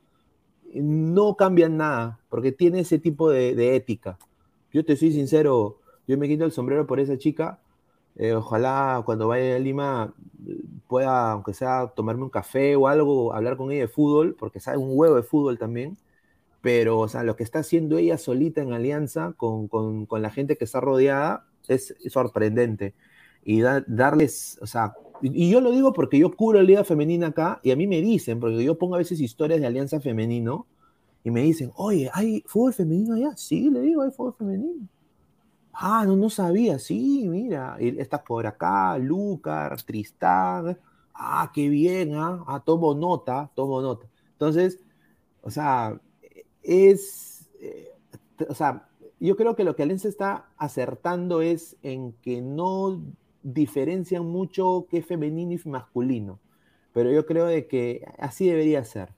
no cambian nada, porque tiene ese tipo de, ética. Yo te soy sincero, yo me quito el sombrero por esa chica. Eh, ojalá cuando vaya a Lima pueda, aunque sea, tomarme un café o algo, hablar con ella de fútbol, porque sabe un huevo de fútbol también. Pero, o sea, lo que está haciendo ella solita en alianza con, con, la gente que está rodeada es sorprendente. Y darles, o sea, y, yo lo digo porque yo cubro la liga femenina acá y a mí me dicen, porque yo pongo a veces historias de Alianza Femenino y me dicen, oye, ¿hay fútbol femenino allá? Sí, le digo, hay fútbol femenino. Ah, no, no sabía, sí, mira, estás por acá, Lucas, Tristán, ah, qué bien, ah, ah, tomo nota, tomo nota. Entonces, o sea, es, eh, o sea, yo creo que lo que Alianza está acertando es en que no diferencian mucho qué femenino y masculino, pero yo creo de que así debería ser.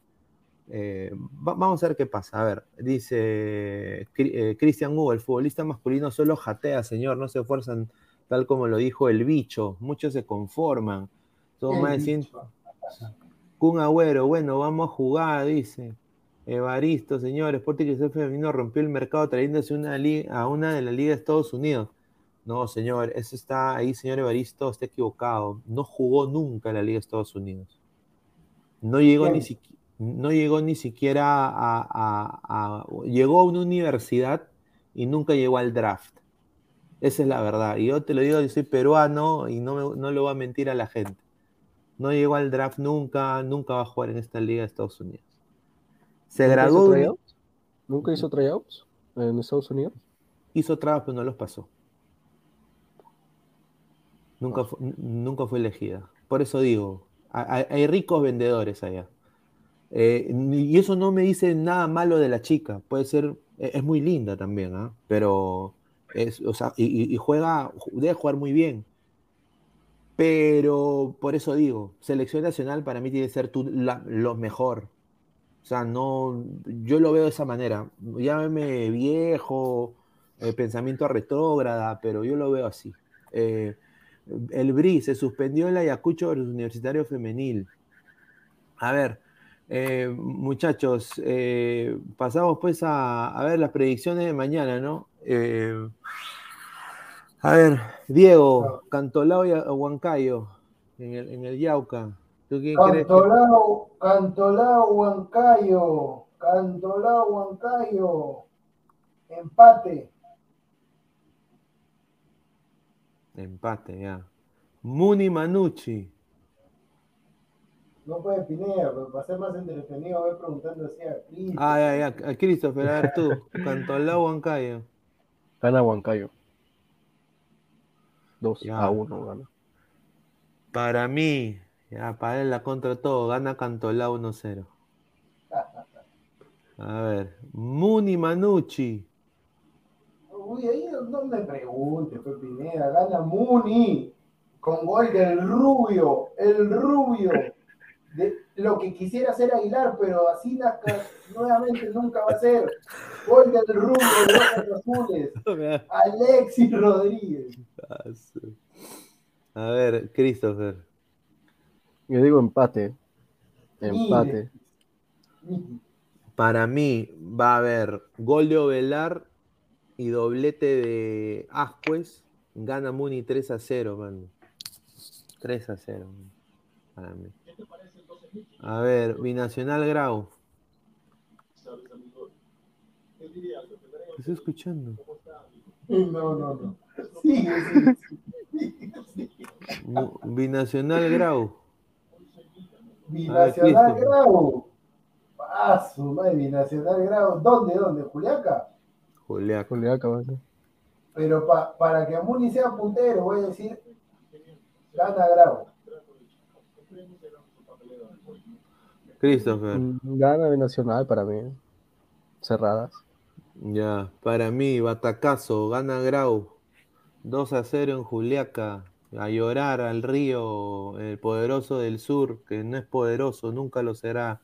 Eh, vamos a ver qué pasa. A ver, dice eh, Cristian Hugo, el futbolista masculino solo jatea, señor, no se esfuerzan tal como lo dijo el bicho, muchos se conforman. Todo más de Kun Agüero, bueno, vamos a jugar, dice. Evaristo, señor, Sporting que femenino rompió el mercado trayéndose una a una de la Liga de Estados Unidos. No, señor, eso está ahí, señor Evaristo, está equivocado. No jugó nunca en la Liga de Estados Unidos. No llegó, ni, no llegó ni siquiera a, Llegó a una universidad y nunca llegó al draft. Esa es la verdad. Y yo te lo digo, yo soy peruano y no, no lo voy a mentir a la gente. No llegó al draft nunca, nunca va a jugar en esta Liga de Estados Unidos. Se graduó. Hizo ¿Nunca hizo tryouts en Estados Unidos? Hizo trabajos, pero no los pasó. Nunca, fue, nunca fue elegida. Por eso digo, hay, ricos vendedores allá. Eh, y eso no me dice nada malo de la chica. Puede ser, e, es muy linda también, ¿ah? pero es, o sea, y, juega, debe jugar muy bien. Pero por eso digo, selección nacional para mí tiene que ser lo mejor. O sea, no, yo lo veo de esa manera. Llámeme viejo, eh, pensamiento retrógrada, pero yo lo veo así. Eh, el BRI se suspendió el Ayacucho Universitario Femenil. A ver, eh, muchachos, eh, pasamos pues a, ver las predicciones de mañana, ¿no? Eh, a ver, Diego, Cantolao y Huancayo en el, en el Yauca. ¿Tú quién Cantolao, Cantolao, Huancayo, Cantolao, Huancayo, empate. Empate, ya. Muni Manucci. No puede Pineda, pero para ser más entretenido voy preguntando así a Cristo. Ah, ya, ya. A Christopher, a ver tú. Cantolao Huancayo. Gana Huancayo. 2 a 1 gana. Para mí, ya, para él la contra todo, gana Cantolao 1-0. A ver, Muni Manucci. Uy, ahí no me pregunte, fue Pineda, gana Muni con gol del Rubio, el Rubio. De lo que quisiera hacer Aguilar, pero así nuevamente nunca va a ser. Gol del Rubio de los azules. Alexis Rodríguez. A ver, Christopher. Yo digo empate. Empate. Para mí va a haber gol de Ovelar y doblete de Ascuez, gana Muni 3 a 0, man. 3 a 0. Para mí. A ver, Binacional Grau. ¿Qué estoy escuchando? No, no, no. Binacional Grau. Binacional Grau. Paso, madre, Binacional Grau. ¿Dónde, dónde? ¿Juliaca? Juliaca. Juliaca, va Pero para que Muni sea puntero, voy a decir, gana Grau. Christopher. Mm, gana Nacional para mí. Cerradas. Ya, para mí, Batacazo, gana Grau. 2 a 0 en Juliaca. A llorar al río, el poderoso del sur, que no es poderoso, nunca lo será.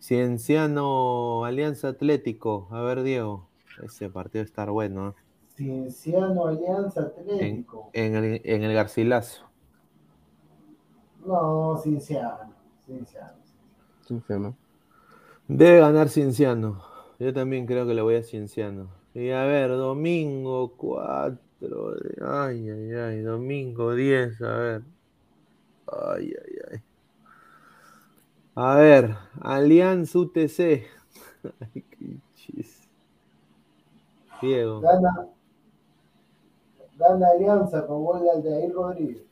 Cienciano Alianza Atlético. A ver, Diego. Ese partido está bueno. ¿eh? Cienciano Alianza Atlético. En, el, en el Garcilaso. No, Cinciano. Debe ganar Cienciano. Yo también creo que le voy a Cienciano. Y a ver, domingo 4. Ay, ay, ay. Domingo 10. A ver. Ay, ay, ay. A ver, Alianza UTC. Ay, qué chis. Diego. Gana, gana Alianza con gol de Aldair Rodríguez.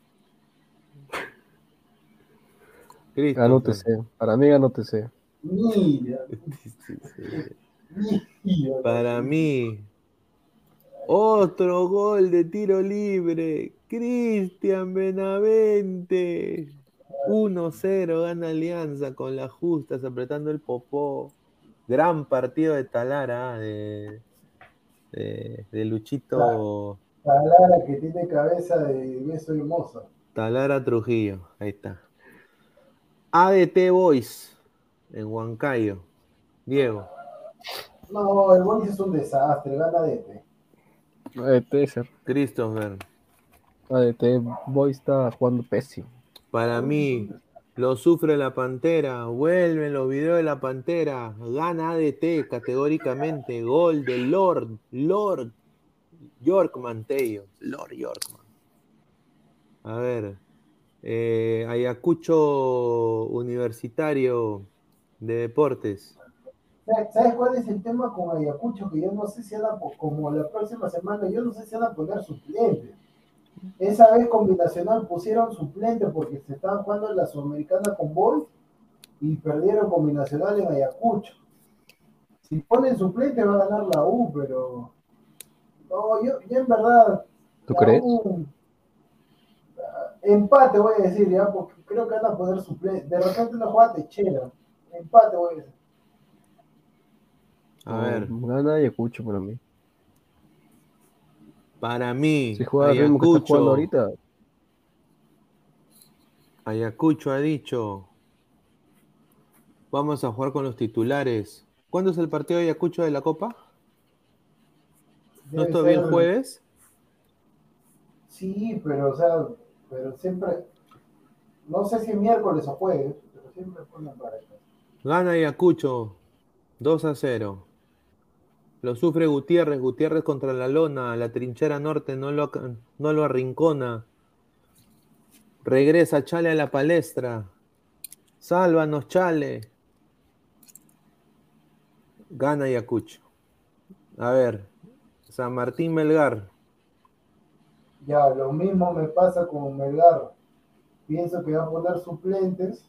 TC. Para mí ganó TC. Mira. Para mí, otro gol de tiro libre. Cristian Benavente. 1-0 gana Alianza con las justas, apretando el popó. Gran partido de Talara, ah, de, de, de Luchito Talara que tiene cabeza de beso hermoso. Talara Trujillo. Ahí está. ADT Boys en Huancayo. Diego. No, el Boys es un desastre, gana DT. ADT, ser. Christopher. ADT, Boy está jugando pésimo. Para mí, lo sufre la Pantera. Vuelven los videos de la Pantera. Gana ADT categóricamente. Gol de Lord. Lord. Yorkman Tello. Lord Yorkman. A ver. Eh, Ayacucho Universitario de Deportes. ¿Sabes cuál es el tema con Ayacucho? Que yo no sé si van a, como la próxima semana, yo no sé si van a poner suplentes. Esa vez combinacional pusieron suplentes porque se estaban jugando en la Sudamericana con Boys y perdieron combinacional en Ayacucho. Si ponen suplente va a ganar la U, pero no, yo, yo en verdad ¿Tú crees? U, empate voy a decir ya, porque creo que van a poner suplente. De repente una jugada techera. Empate voy a decir. A ver, Gana Ayacucho para mí. para mí, Si juega Ayacucho, ahorita, Ayacucho ha dicho, vamos a jugar con los titulares. ¿Cuándo es el partido de Ayacucho de la Copa? ¿No Debe es todavía el jueves? Sí, pero o sea, pero siempre, no sé si miércoles o jueves, pero siempre ponen para eso. Gana Ayacucho 2 a 0. Lo sufre Gutiérrez, Gutiérrez contra la lona, la trinchera norte no lo, no lo arrincona. Regresa Chale a la palestra. Sálvanos, Chale. Gana Ayacucho. A ver, San Martín Melgar. Ya, lo mismo me pasa con Melgar. Pienso que va a poner suplentes.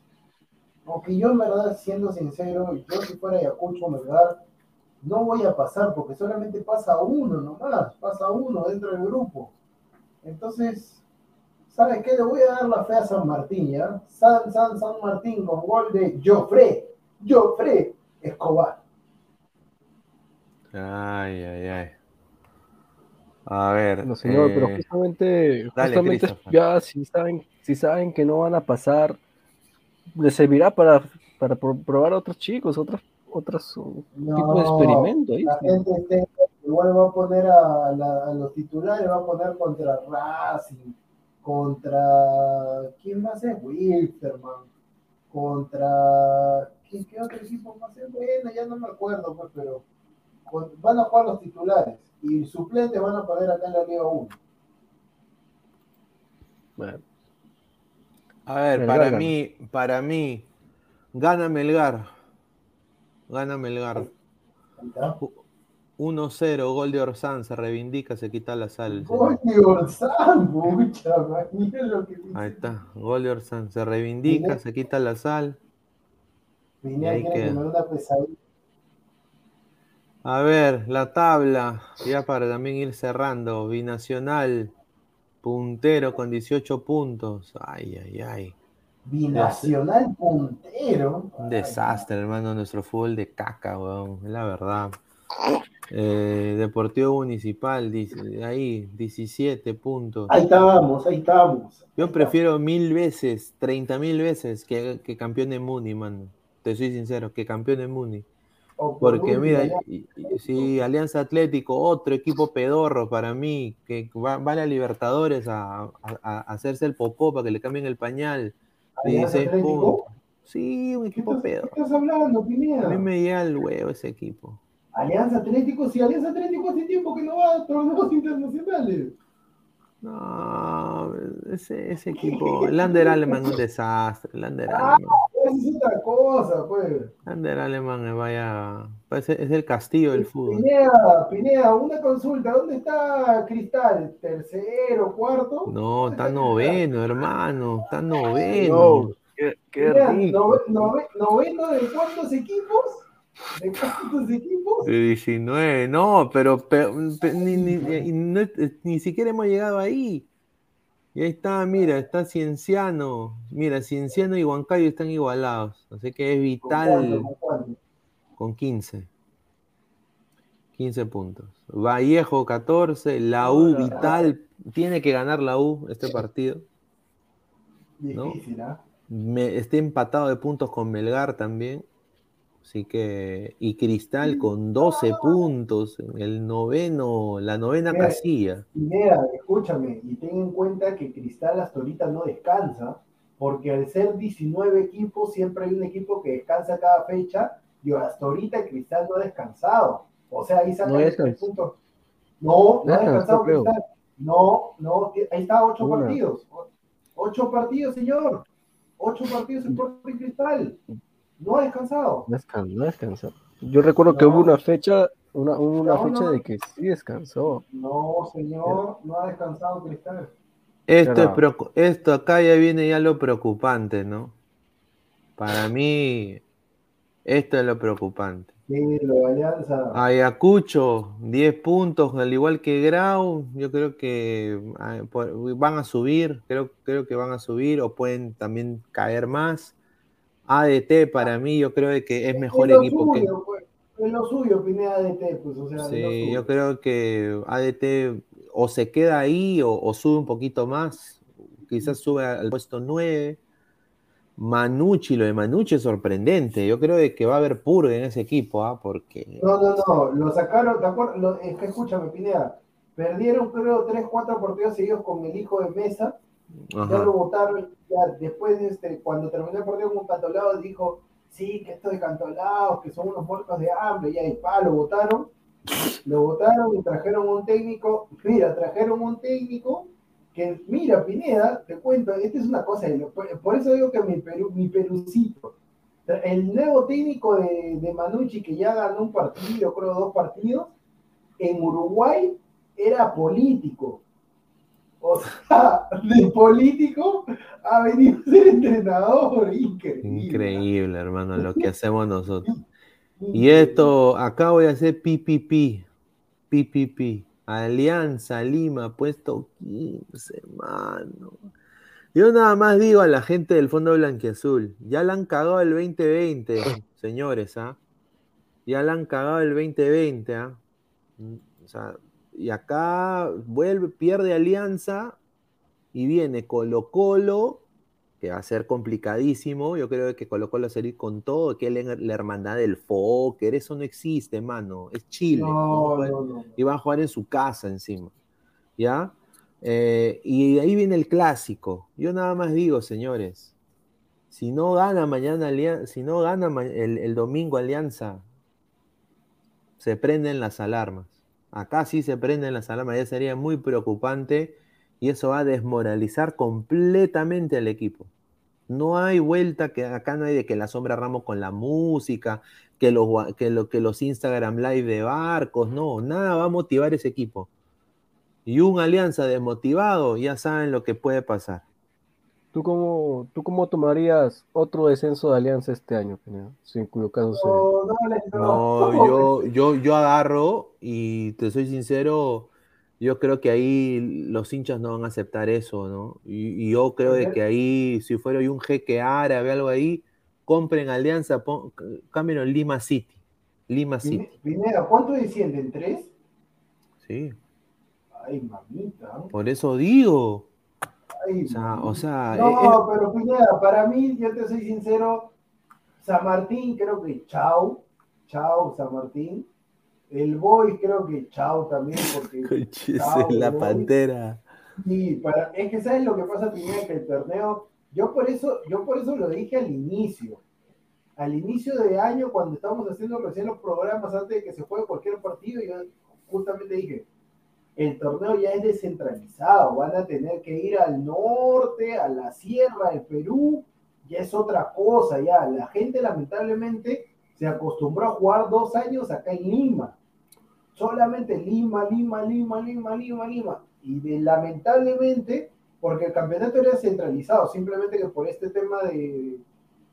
Aunque yo, en verdad, siendo sincero, yo si fuera Ayacucho Melgar, no voy a pasar porque solamente pasa uno nomás, pasa uno dentro del grupo. Entonces, ¿sabes qué? Le voy a dar la fe a San Martín, ¿ya? San, San, San Martín con gol de Joffre, Joffre Escobar. Ay, ay, ay. A ver. no señor, pero eh, justamente, dale, justamente ya si saben, si saben que no van a pasar, les servirá para, para pro- probar a otros chicos, otros, otros uh, tipos de experimento. ¿eh? La gente igual va a poner a, la- a los titulares, va a poner contra Racing, contra. ¿Quién más es? Wilterman. Contra. ¿Qué, qué otro equipo más es? Bueno, ya no me acuerdo, pues, pero con- van a jugar los titulares y suplentes van a poner acá en la Liga 1. Bueno, A ver, Melgar para gana. mí, para mí, gana Melgar. Gana Melgar. Ahí está. 1-0, gol de Orsán, se reivindica, se quita la sal. Gol de Orsán, mucha, lo que dice. Ahí está, gol de Orsán, se reivindica, Mira. se quita la sal. Pineda Y ahí que me una pesadilla. A ver, la tabla, ya para también ir cerrando. Binacional, puntero con 18 puntos. Ay, ay, ay. Binacional puntero. Un desastre, hermano, nuestro fútbol de caca, weón, es la verdad. Eh, Deportivo Municipal, ahí, 17 puntos. Ahí estábamos, ahí estábamos. Yo prefiero mil veces, 30 mil veces que, que campeón de Muni, mano. Te soy sincero, que campeón de Muni. Porque mira, y- y- sí, Alianza Atlético, otro equipo pedorro para mí, que va, va a la Libertadores a, a- a hacerse el popó para que le cambien el pañal. Alianza 16 Atlético. puntos. Sí, un ¿Qué equipo estás, pedo. qué estás hablando, A Pineda? mí me llega el huevo ese equipo. Alianza Atlético, si Alianza Atlético hace tiempo que no va a torneos internacionales. No, ese, ese equipo. El Under Aleman es un desastre. El Under Ah. Es otra cosa, pues. Eh, vaya. parece- Es el castillo del fútbol. Pineda, Pineda, una consulta. ¿Dónde está Cristal? ¿Tercero, cuarto? No, ¿Dónde está Cristal? noveno, hermano. Está noveno. No, qué, qué Pineda, rico. nove- nove- ¿Noveno de cuántos equipos? ¿De cuántos equipos? De 19, no, pero, pero- pe- ni, ni- ni- ni siquiera hemos llegado ahí. Y ahí está, mira, está Cienciano. Mira, Cienciano y Huancayo están igualados. Así que es ¿Con vital con cuánto? con 15. 15 puntos. Vallejo 14, la U vital. Tiene que ganar la U este partido. ¿no? Difícil, ¿ah? Me, está empatado de puntos con Melgar también. Así que. Y Cristal con 12 puntos en el noveno, la novena Mira, casilla. Pineda, escúchame, y ten en cuenta que Cristal hasta ahorita no descansa, porque al ser 19 equipos, siempre hay un equipo que descansa cada fecha, y hasta ahorita Cristal no ha descansado. O sea, ahí saca No descansó. tres puntos. No, no ha descansado creo. Cristal. No, no, ahí está ocho Una. partidos. Ocho partidos, señor. Ocho partidos en Cristal. No ha descansado. No descan- no descansó. Yo recuerdo que hubo una fecha, una, hubo una No, fecha no. de que sí descansó. No, señor, no ha descansado Cristal. Esto, es esto acá ya viene ya lo preocupante, ¿no? Para mí, esto es lo preocupante. Sí, lo Alianza. Ayacucho, 10 puntos, al igual que Grau, yo creo que ah, van a subir, creo, creo que van a subir o pueden también caer más. ADT para mí yo creo que es mejor Es equipo que... pues. Es lo suyo, Pineda de T, pues, o sea, Sí, yo creo que ADT o se queda ahí o, o sube un poquito más, quizás sube al puesto 9. Manucci, lo de Manucci es sorprendente, yo creo de que va a haber purga en ese equipo, ¿ah? porque... No, no, no, lo sacaron, ¿te acuerdas? Lo- es que escúchame, Pineda, perdieron creo 3, 4 partidos seguidos con el hijo de Mesa, ya Ajá. lo votaron, ya después de este, cuando terminó el partido con Cantolao, dijo, sí, que esto de Cantolados, que son unos muertos de hambre, ya y pa, lo votaron, lo votaron y trajeron un técnico, mira, trajeron un técnico que, mira, Pineda, te cuento, esta es una cosa, por, eso digo que mi, Perú, mi perucito, el nuevo técnico de, de Manucci, que ya ganó un partido, creo dos partidos, en Uruguay era político. O sea, de político ha venido a ser entrenador. Increíble. Increíble, hermano, lo que hacemos nosotros. Y esto, acá voy a hacer PPP, PPP, Alianza Lima, puesto 15, mano. Yo nada más digo a la gente del Fondo Blanquiazul, ya la han cagado el 2020, señores, ¿ah? Ya la han cagado el 2020, ¿ah? Mm, O sea, y acá vuelve, pierde Alianza y viene Colo Colo, que va a ser complicadísimo. Yo creo que Colo Colo va a salir con todo, que es la, la hermandad del Fokker, eso no existe, mano. Es Chile. No, no, no. Y van a jugar en su casa encima. ¿Ya? Eh, y de ahí viene el clásico. Yo nada más digo, señores, si no gana mañana si no gana el domingo Alianza, se prenden las alarmas. Acá sí se prenden las alarmas, ya sería muy preocupante y eso va a desmoralizar completamente al equipo. No hay vuelta, que acá no hay de que la sombra Ramos con la música, que los, lo, que los Instagram Live de barcos, no, nada va a motivar ese equipo. Y un Alianza desmotivado, ya saben lo que puede pasar. ¿Tú cómo, ¿Tú cómo tomarías otro descenso de Alianza este año, Pineda? Si en cuyo caso. No, no, No, no. yo, yo, yo agarro y te soy sincero, yo creo que ahí los hinchas no van a aceptar eso, ¿no? Y, y yo creo de que ahí, si fuera un jeque árabe, algo ahí, compren Alianza, pon, cámbienlo en Lima City. Lima City, Pine- Pineda, ¿cuánto descienden? ¿Tres? sí. Ay, mamita. Por eso digo. Ay, O sea, mamita. o sea, No, eh, pero Pineda, para mí, yo te soy sincero, San Martín creo que chao, chao San Martín. El Boy creo que chao también, porque chao, la pantera. Sí, para, es que sabes lo que pasa, Pineda, que el torneo Yo por eso, yo por eso lo dije al inicio. Al inicio de año, cuando estábamos haciendo recién los programas antes de que se juegue cualquier partido, yo justamente dije, el torneo ya es descentralizado, van a tener que ir al norte, a la sierra del Perú, ya es otra cosa, ya. La gente lamentablemente se acostumbró a jugar dos años acá en Lima. Solamente Lima, Lima, Lima, Lima, Lima, Lima. Y de, lamentablemente, porque el campeonato era centralizado, simplemente que por este tema de,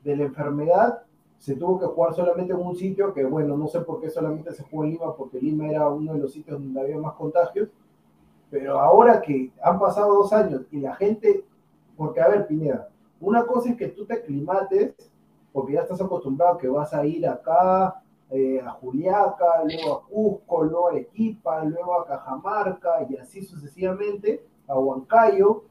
de la enfermedad se tuvo que jugar solamente en un sitio que, bueno, no sé por qué solamente se jugó en Lima, porque Lima era uno de los sitios donde había más contagios, pero ahora que han pasado dos años y la gente, porque a ver, Pineda, una cosa es que tú te aclimates, porque ya estás acostumbrado que vas a ir acá, eh, a Juliaca, luego a Cusco, luego a Arequipa, luego a Cajamarca y así sucesivamente, a Huancayo,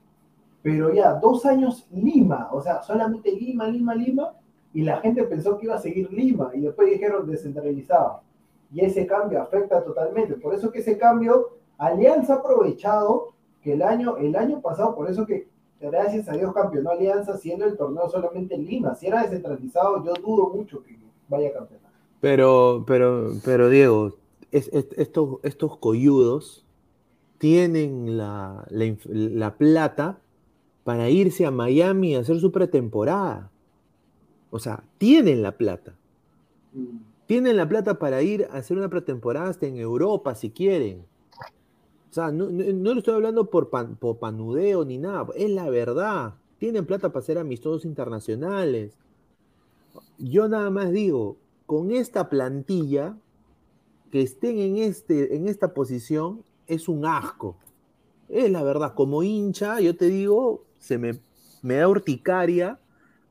pero ya dos años Lima, o sea, solamente Lima, Lima, Lima, y la gente pensó que iba a seguir Lima y después dijeron descentralizado. Y ese cambio afecta totalmente. Por eso que ese cambio, Alianza ha aprovechado que el año, el año pasado, por eso que gracias a Dios campeonó Alianza siendo el torneo solamente en Lima. Si era descentralizado, yo dudo mucho que vaya a campeonar. Pero, pero, pero Diego, es, es, estos, estos coyudos tienen la, la, la plata para irse a Miami a hacer su pretemporada. O sea, tienen la plata. Tienen la plata para ir a hacer una pretemporada hasta en Europa si quieren. O sea, no, no, no lo estoy hablando por, pan, por, panudeo ni nada. Es la verdad. Tienen plata para hacer amistosos internacionales. Yo nada más digo, con esta plantilla, que estén en, este, en esta posición es un asco. Es la verdad. Como hincha, yo te digo, se me, me da urticaria.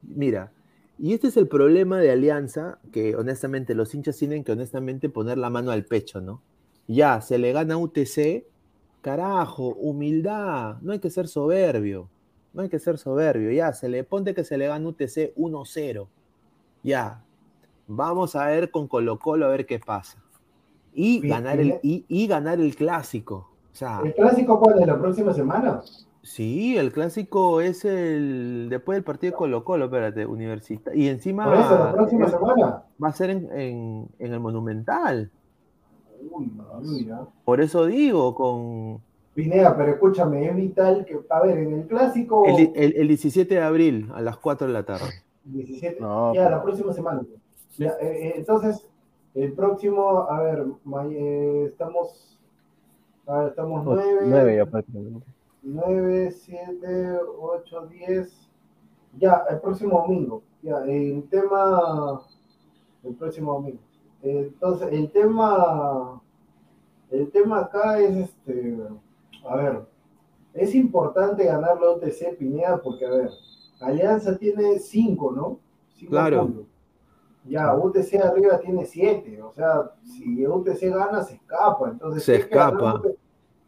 Mira, y este es el problema de Alianza, que honestamente los hinchas tienen que honestamente poner la mano al pecho, ¿no? Ya, se le gana UTC, carajo, humildad, no hay que ser soberbio, no hay que ser soberbio, ya, se le ponte que se le gana UTC 1-0, ya, vamos a ver con Colo Colo a ver qué pasa. Y, ganar, el, y, y ganar el clásico. O sea, ¿El clásico cuál es la próxima semana? Sí, el clásico es el después del partido de Colo Colo, espérate, Universitario. Y encima Por eso, la próxima es- semana. va a ser en, en- en el Monumental. Uy, mira. Por eso digo, con Pineda, pero escúchame, es vital que, a ver, en el clásico, el, el- el 17 de abril a las 4 de la tarde. 17, No, ya, pero- la próxima semana. Ya, eh, eh, entonces, el próximo, a ver, eh, estamos, a ver, estamos nueve, Nueve ya prácticamente. 9, 7, 8, 10. Ya, el próximo domingo. Ya, el tema. El próximo domingo. Entonces, el tema. El tema acá es este. A ver. Es importante ganar la OTC Pineda porque, a ver, Alianza tiene 5, ¿no? Cinco Claro. puntos. Ya, UTC arriba tiene 7. O sea, si UTC gana, se escapa. Entonces, Se que escapa.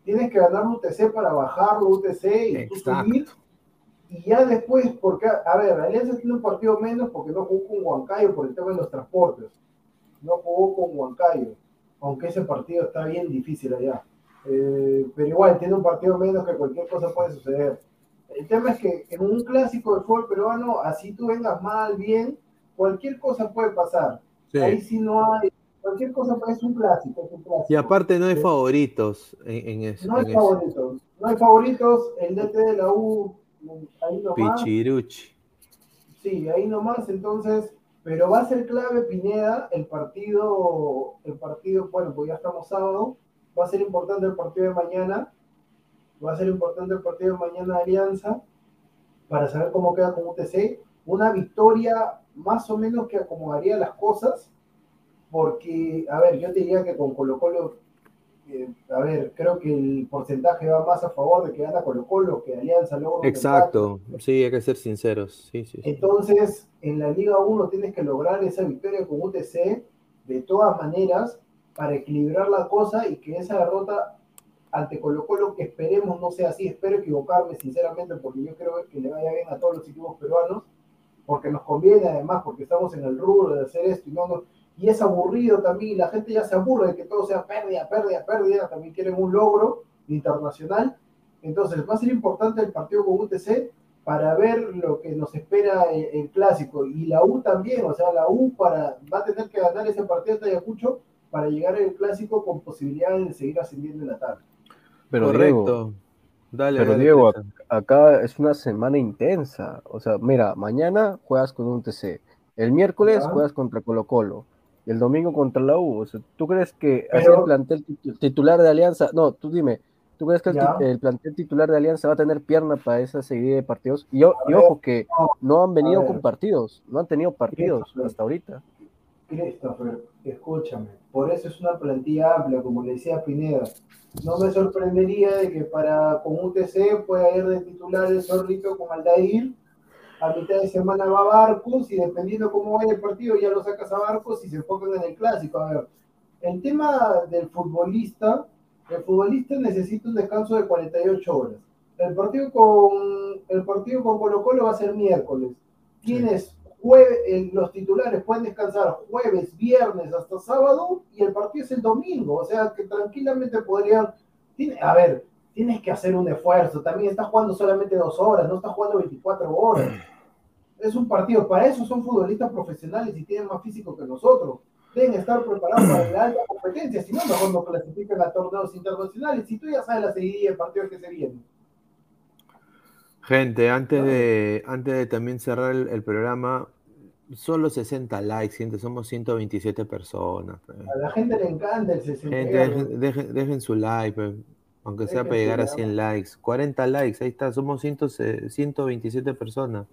Tienes que ganar UTC para bajarlo UTC y tú subir. Y ya después, porque, a ver, Alianza tiene un partido menos porque no jugó con Huancayo por el tema de los transportes. No jugó con Huancayo, aunque ese partido está bien difícil allá. Eh, pero igual, tiene un partido menos que cualquier cosa puede suceder. El tema es que en un clásico de fútbol peruano, así tú vengas mal, bien, cualquier cosa puede pasar. Sí. Ahí sí no hay, cualquier cosa es un clásico, es un clásico. Y aparte no hay favoritos en, en eso. No hay en eso. favoritos. No hay favoritos. El DT de la U, ahí nomás. Pichiruchi. Sí, ahí nomás. Entonces, pero va a ser clave Pineda el partido, el partido, bueno, pues ya estamos sábado. Va a ser importante el partido de mañana. Va a ser importante el partido de mañana de Alianza para saber cómo queda con UTC. Una victoria más o menos que acomodaría las cosas. Porque, a ver, yo te diría que con Colo Colo eh, a ver, creo que el porcentaje va más a favor de que gana Colo Colo que Alianza luego. Exacto. Sí, hay que ser sinceros. Sí, sí, sí. Entonces, en la Liga 1 tienes que lograr esa victoria con UTC de todas maneras para equilibrar la cosa y que esa derrota ante Colo Colo, que esperemos no sea así, espero equivocarme sinceramente porque yo creo que le vaya bien a todos los equipos peruanos, porque nos conviene además, porque estamos en el rubro de hacer esto y no nos y es aburrido también, y la gente ya se aburre de que todo sea pérdida, pérdida, pérdida, también quieren un logro internacional. Entonces, va a ser importante el partido con UTC para ver lo que nos espera el, el clásico. Y la U también, o sea, la U para, va a tener que ganar ese partido de Ayacucho para llegar al clásico con posibilidades de seguir ascendiendo en la tabla. Pero Correcto. Diego, Dale, pero dale, Diego, acá es una semana intensa. O sea, mira, mañana juegas con un TC, el miércoles Ya. juegas contra Colo Colo, y el domingo contra la U. O sea, ¿tú crees que Pero- ese plantel titu- titular de Alianza, no, tú dime, ¿tú crees que el, el plantel titular de Alianza va a tener pierna para esa seguida de partidos? Y, o- y ojo que no han venido con partidos, no han tenido partidos hasta ahorita. Christopher, escúchame, por eso es una plantilla amplia, como le decía Pineda. No me sorprendería de que para con UTC pueda ir de titular el Zorrito con Aldair. A mitad de semana va Barcos y dependiendo cómo vaya el partido ya lo sacas a Barcos y se enfocan en el clásico. A ver, el tema del futbolista, el futbolista necesita un descanso de 48 horas. El partido con el partido con Colo Colo va a ser miércoles. Tienes jueves, los titulares pueden descansar jueves, viernes hasta sábado y el partido es el domingo. O sea que tranquilamente podrían. tiene- a ver, tienes que hacer un esfuerzo. También estás jugando solamente dos horas, no estás jugando 24 horas. Es un partido, para eso son futbolistas profesionales y tienen más físico que nosotros. Deben estar preparados para la alta competencia, si no, mejor no clasifican a torneos internacionales. Si tú ya sabes la seguidilla del partido que se viene. Gente, antes de, antes de también cerrar el, el programa, solo 60 likes, gente, somos 127 personas. pe. A la gente le encanta el 60. Gente, dejen, dejen- dejen su like, pe, aunque sea para llegar a like. 100 likes. 40 likes, ahí está, somos 100 127 personas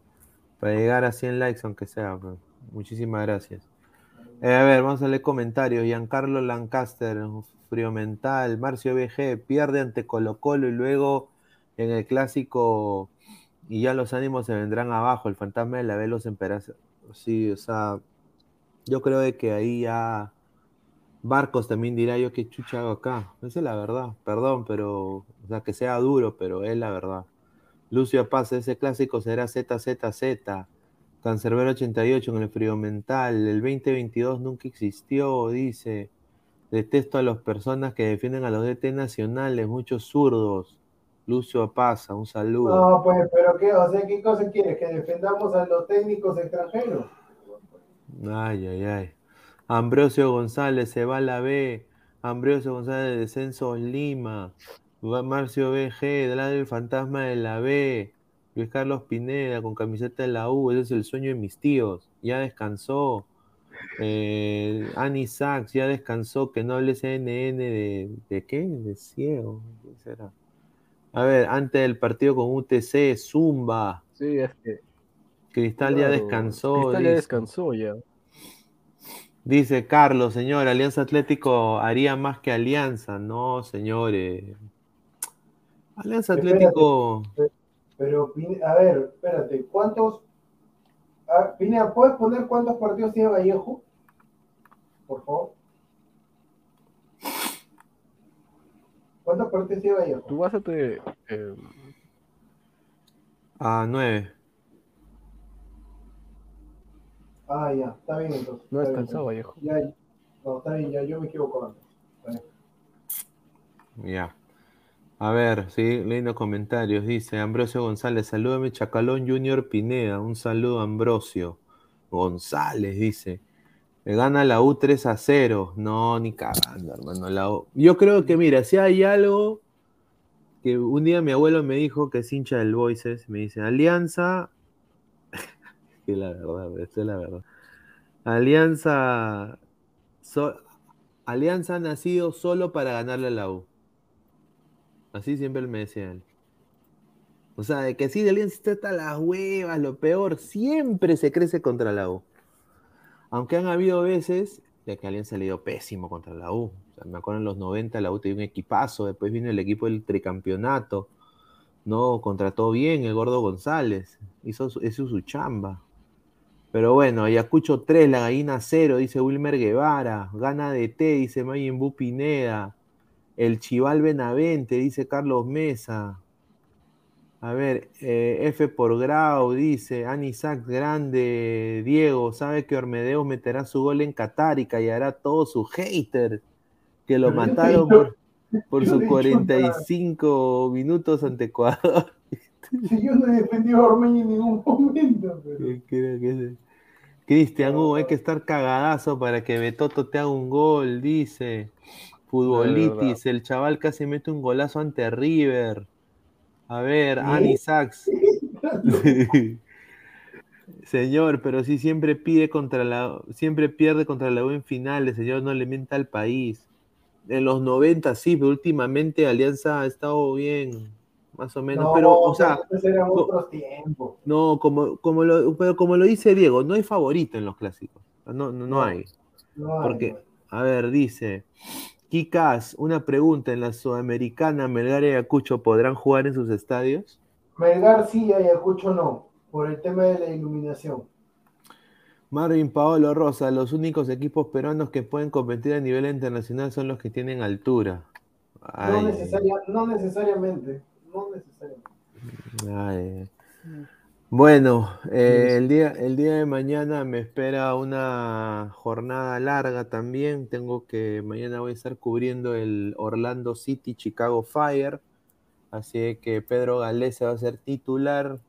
para llegar a 100 likes, aunque sea. Muchísimas gracias. Eh, a ver, vamos a leer comentarios. Giancarlo Lancaster, frío mental. Marcio BG, pierde ante Colo Colo y luego en el clásico y ya los ánimos se vendrán abajo. El fantasma de la B los emperaza. Sí, o sea, yo creo de que ahí ya Barcos también dirá yo qué chucha hago acá. Esa es la verdad, perdón, pero, o sea, que sea duro, pero es la verdad. Lucio Paz, ese clásico será ZZZ. Cancerbero 88 en el frío mental. El 2022 nunca existió, dice. Detesto a las personas que defienden a los DT nacionales, muchos zurdos. Lucio Paza, un saludo. No, pues, pero qué, o sea, ¿qué cosa quieres? ¿Que defendamos a los técnicos extranjeros? Ay, ay, ay. Ambrosio González se va a la B. Ambrosio González de Descenso Lima. Marcio BG, del fantasma de la B. Luis Carlos Pineda con camiseta de la U. Ese es el sueño de mis tíos. Ya descansó. Eh, Annie Sachs ya descansó. Que no hable CNN de, de qué? De ciego. ¿Qué será? A ver, antes del partido con UTC, Zumba. Sí, es que. Cristal ya descansó. Cristal ya dice. descansó ya. Dice Carlos, señor, Alianza Atlético haría más que Alianza. No, señores. Alianza Espérate. Atlético. Pero, Pine- a ver, espérate, ¿cuántos? Ah, Pineda, ¿puedes poner cuántos partidos tiene Vallejo? Por favor. ¿Cuántos partidos tiene Vallejo? Tú vas a te. eh, A 9. Ah, ya, está bien entonces. no está bien, descansaba, Vallejo. Ya, no, está bien, ya, yo me equivoco antes. Está bien. Ya. A ver, sí, leyendo comentarios. Dice Ambrosio González, salúdame Chacalón Junior Pineda. Un saludo, Ambrosio. González, dice. Le gana la U 3 a 0. No, ni cagando, hermano. La U- Yo creo que, mira, si hay algo que un día mi abuelo me dijo que es hincha del Voices, me dice, Alianza, que la verdad, es la verdad. Alianza, Alianza ha nacido solo para ganarle a la U. Así siempre me decía él. O sea, de que sí, de Alianza está hasta las huevas, lo peor, siempre se crece contra la U. Aunque han habido veces de que Alianza le dio pésimo contra la U. Me acuerdo en los 90 la U tenía un equipazo, después vino el equipo del tricampeonato. No, contrató bien el gordo González. Hizo, hizo su chamba. Pero bueno, Ayacucho 3, la gallina 0, dice Wilmer Guevara. Gana de T, dice Mayimbu Pineda. El Chival Benavente, dice Carlos Mesa. A ver, eh, F por Grau, dice Anisac Grande, Diego, sabe que Ormedeo meterá su gol en Qatar y callará a todos sus haters que lo Pero mataron por, por sus te he dicho nada. 45 minutos ante Ecuador. Si yo no he defendido a Ormeño en ningún momento. Pero... ¿Qué creo que? Cristian Hugo, hay que estar cagadazo para que Betoto te haga un gol, dice. Futbolitis, el chaval casi mete un golazo ante River. A ver, Ani Sachs. Señor, pero sí siempre pide contra la, siempre pierde contra la U en finales, señor, no le mienta al país. En los 90 sí, pero últimamente Alianza ha estado bien, más o menos. No, pero, o sea, esos eran otros tiempos. no, como, como lo, pero como lo dice Diego, no hay favorito en los clásicos. No, no, no hay. No hay, Porque, a ver, dice, Kikas, una pregunta, ¿en la Sudamericana Melgar y Ayacucho podrán jugar en sus estadios? Melgar sí, Ayacucho no, por el tema de la iluminación. Marvin Paolo Rosa, los únicos equipos peruanos que pueden competir a nivel internacional son los que tienen altura. No, Ay, necesaria- no necesariamente, no necesariamente. ay. Bueno, eh, el día, el día de mañana me espera una jornada larga también. Tengo que, mañana voy a estar cubriendo el Orlando City Chicago Fire. Así que Pedro Galese va a ser titular.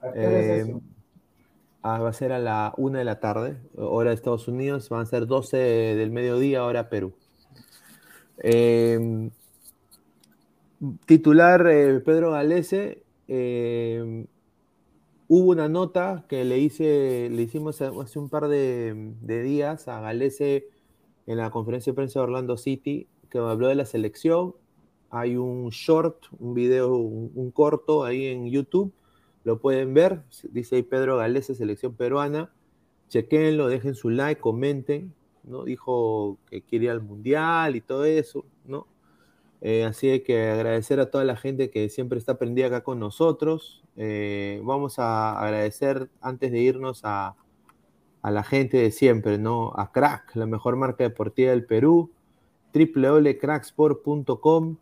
¿A qué hora es Eh, eso? ah, va a ser a la una de la tarde, hora de Estados Unidos. Van a ser 12 del mediodía, hora Perú. Eh, titular eh, Pedro Galese. eh, hubo una nota que le hice, le hicimos hace un par de, días a Galese en la conferencia de prensa de Orlando City, que habló de la selección. Hay un short, un video, un, corto ahí en YouTube. Lo pueden ver. Dice ahí Pedro Galese, selección peruana. Chequenlo, dejen su like, comenten. ¿no? Dijo que quiere ir al mundial y todo eso. Eh, así que agradecer a toda la gente que siempre está prendida acá con nosotros. Eh, vamos a agradecer antes de irnos a, a la gente de siempre, ¿no? A Crack, la mejor marca deportiva del Perú, www.cracksport.com,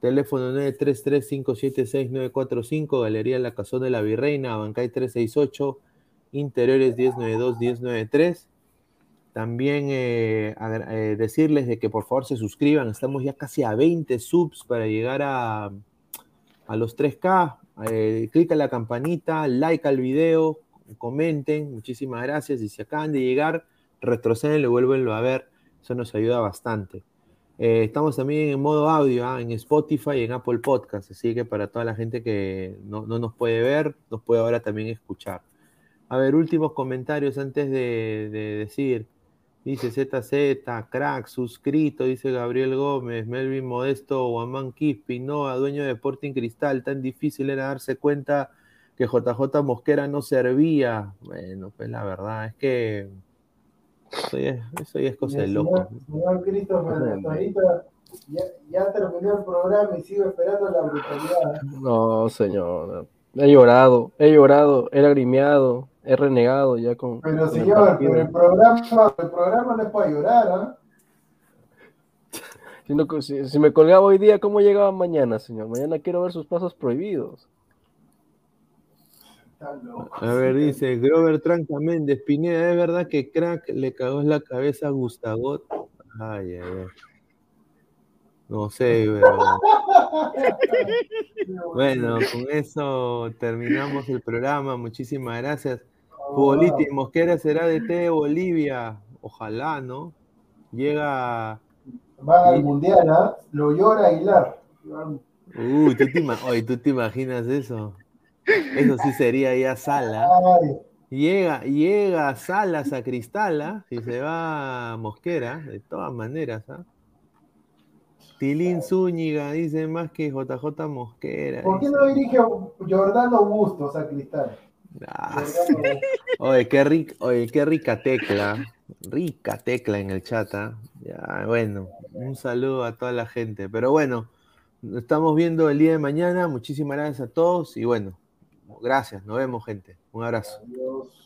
teléfono 933-576-945, Galería La Cazón de la Virreina, Bancay 368, Interiores 1092-1093. También eh, eh, decirles de que por favor se suscriban, estamos ya casi a 20 subs para llegar a, a los 3K. Eh, clic en la campanita, like al video, comenten, muchísimas gracias. Y si acaban de llegar, retroceden y vuelvenlo a ver, eso nos ayuda bastante. Eh, estamos también en modo audio, ¿ah? en Spotify y en Apple Podcast, así que para toda la gente que no, no nos puede ver, nos puede ahora también escuchar. A ver, últimos comentarios antes de decir. Dice ZZ, crack, suscrito, dice Gabriel Gómez, Melvin Modesto, Guamán Quispi, Noah, dueño de Sporting Cristal, tan difícil era darse cuenta que JJ Mosquera no servía. Bueno, pues la verdad es que eso ya, eso ya es cosa de loco. Señor, señor Christopher, ahorita ya, ya terminó el programa y sigo esperando la brutalidad. No, señor. He llorado, he llorado, he lagrimeado, he renegado ya con. Pero con el señor, partido. pero el programa, el programa no es para llorar, ¿ah? Si, no- si- si me colgaba hoy día, ¿cómo llegaba mañana, señor? Mañana quiero ver sus pasos prohibidos. Está loco. A ver, dice Grover Tranca Méndez, Pineda, ¿es verdad que crack le cagó en la cabeza a Gustagot? Ay, ay, ay. No sé, pero... Bueno, con eso terminamos el programa. Muchísimas gracias. Futboliti, Mosquera será de T de Bolivia. Ojalá, ¿no? Llega. Va al mundial, ¿ah? Lo llora Aguilar. Uy, ¿tú te, oye, ¿tú te imaginas eso? Eso sí sería ya sala. Ay, Llega, llega Salas a Cristala, si se va Mosquera, de todas maneras, ¿ah? Tilín Zúñiga dice más que JJ Mosquera. ¿Por qué no dirige Jordano Bustos a Cristal? Ah, Oye, qué rica, oye, qué rica tecla. Rica tecla en el chat. ¿ah? Ya, bueno, un saludo a toda la gente. Pero bueno, nos estamos viendo el día de mañana. Muchísimas gracias a todos y bueno, gracias. Nos vemos, gente. Un abrazo. Adiós.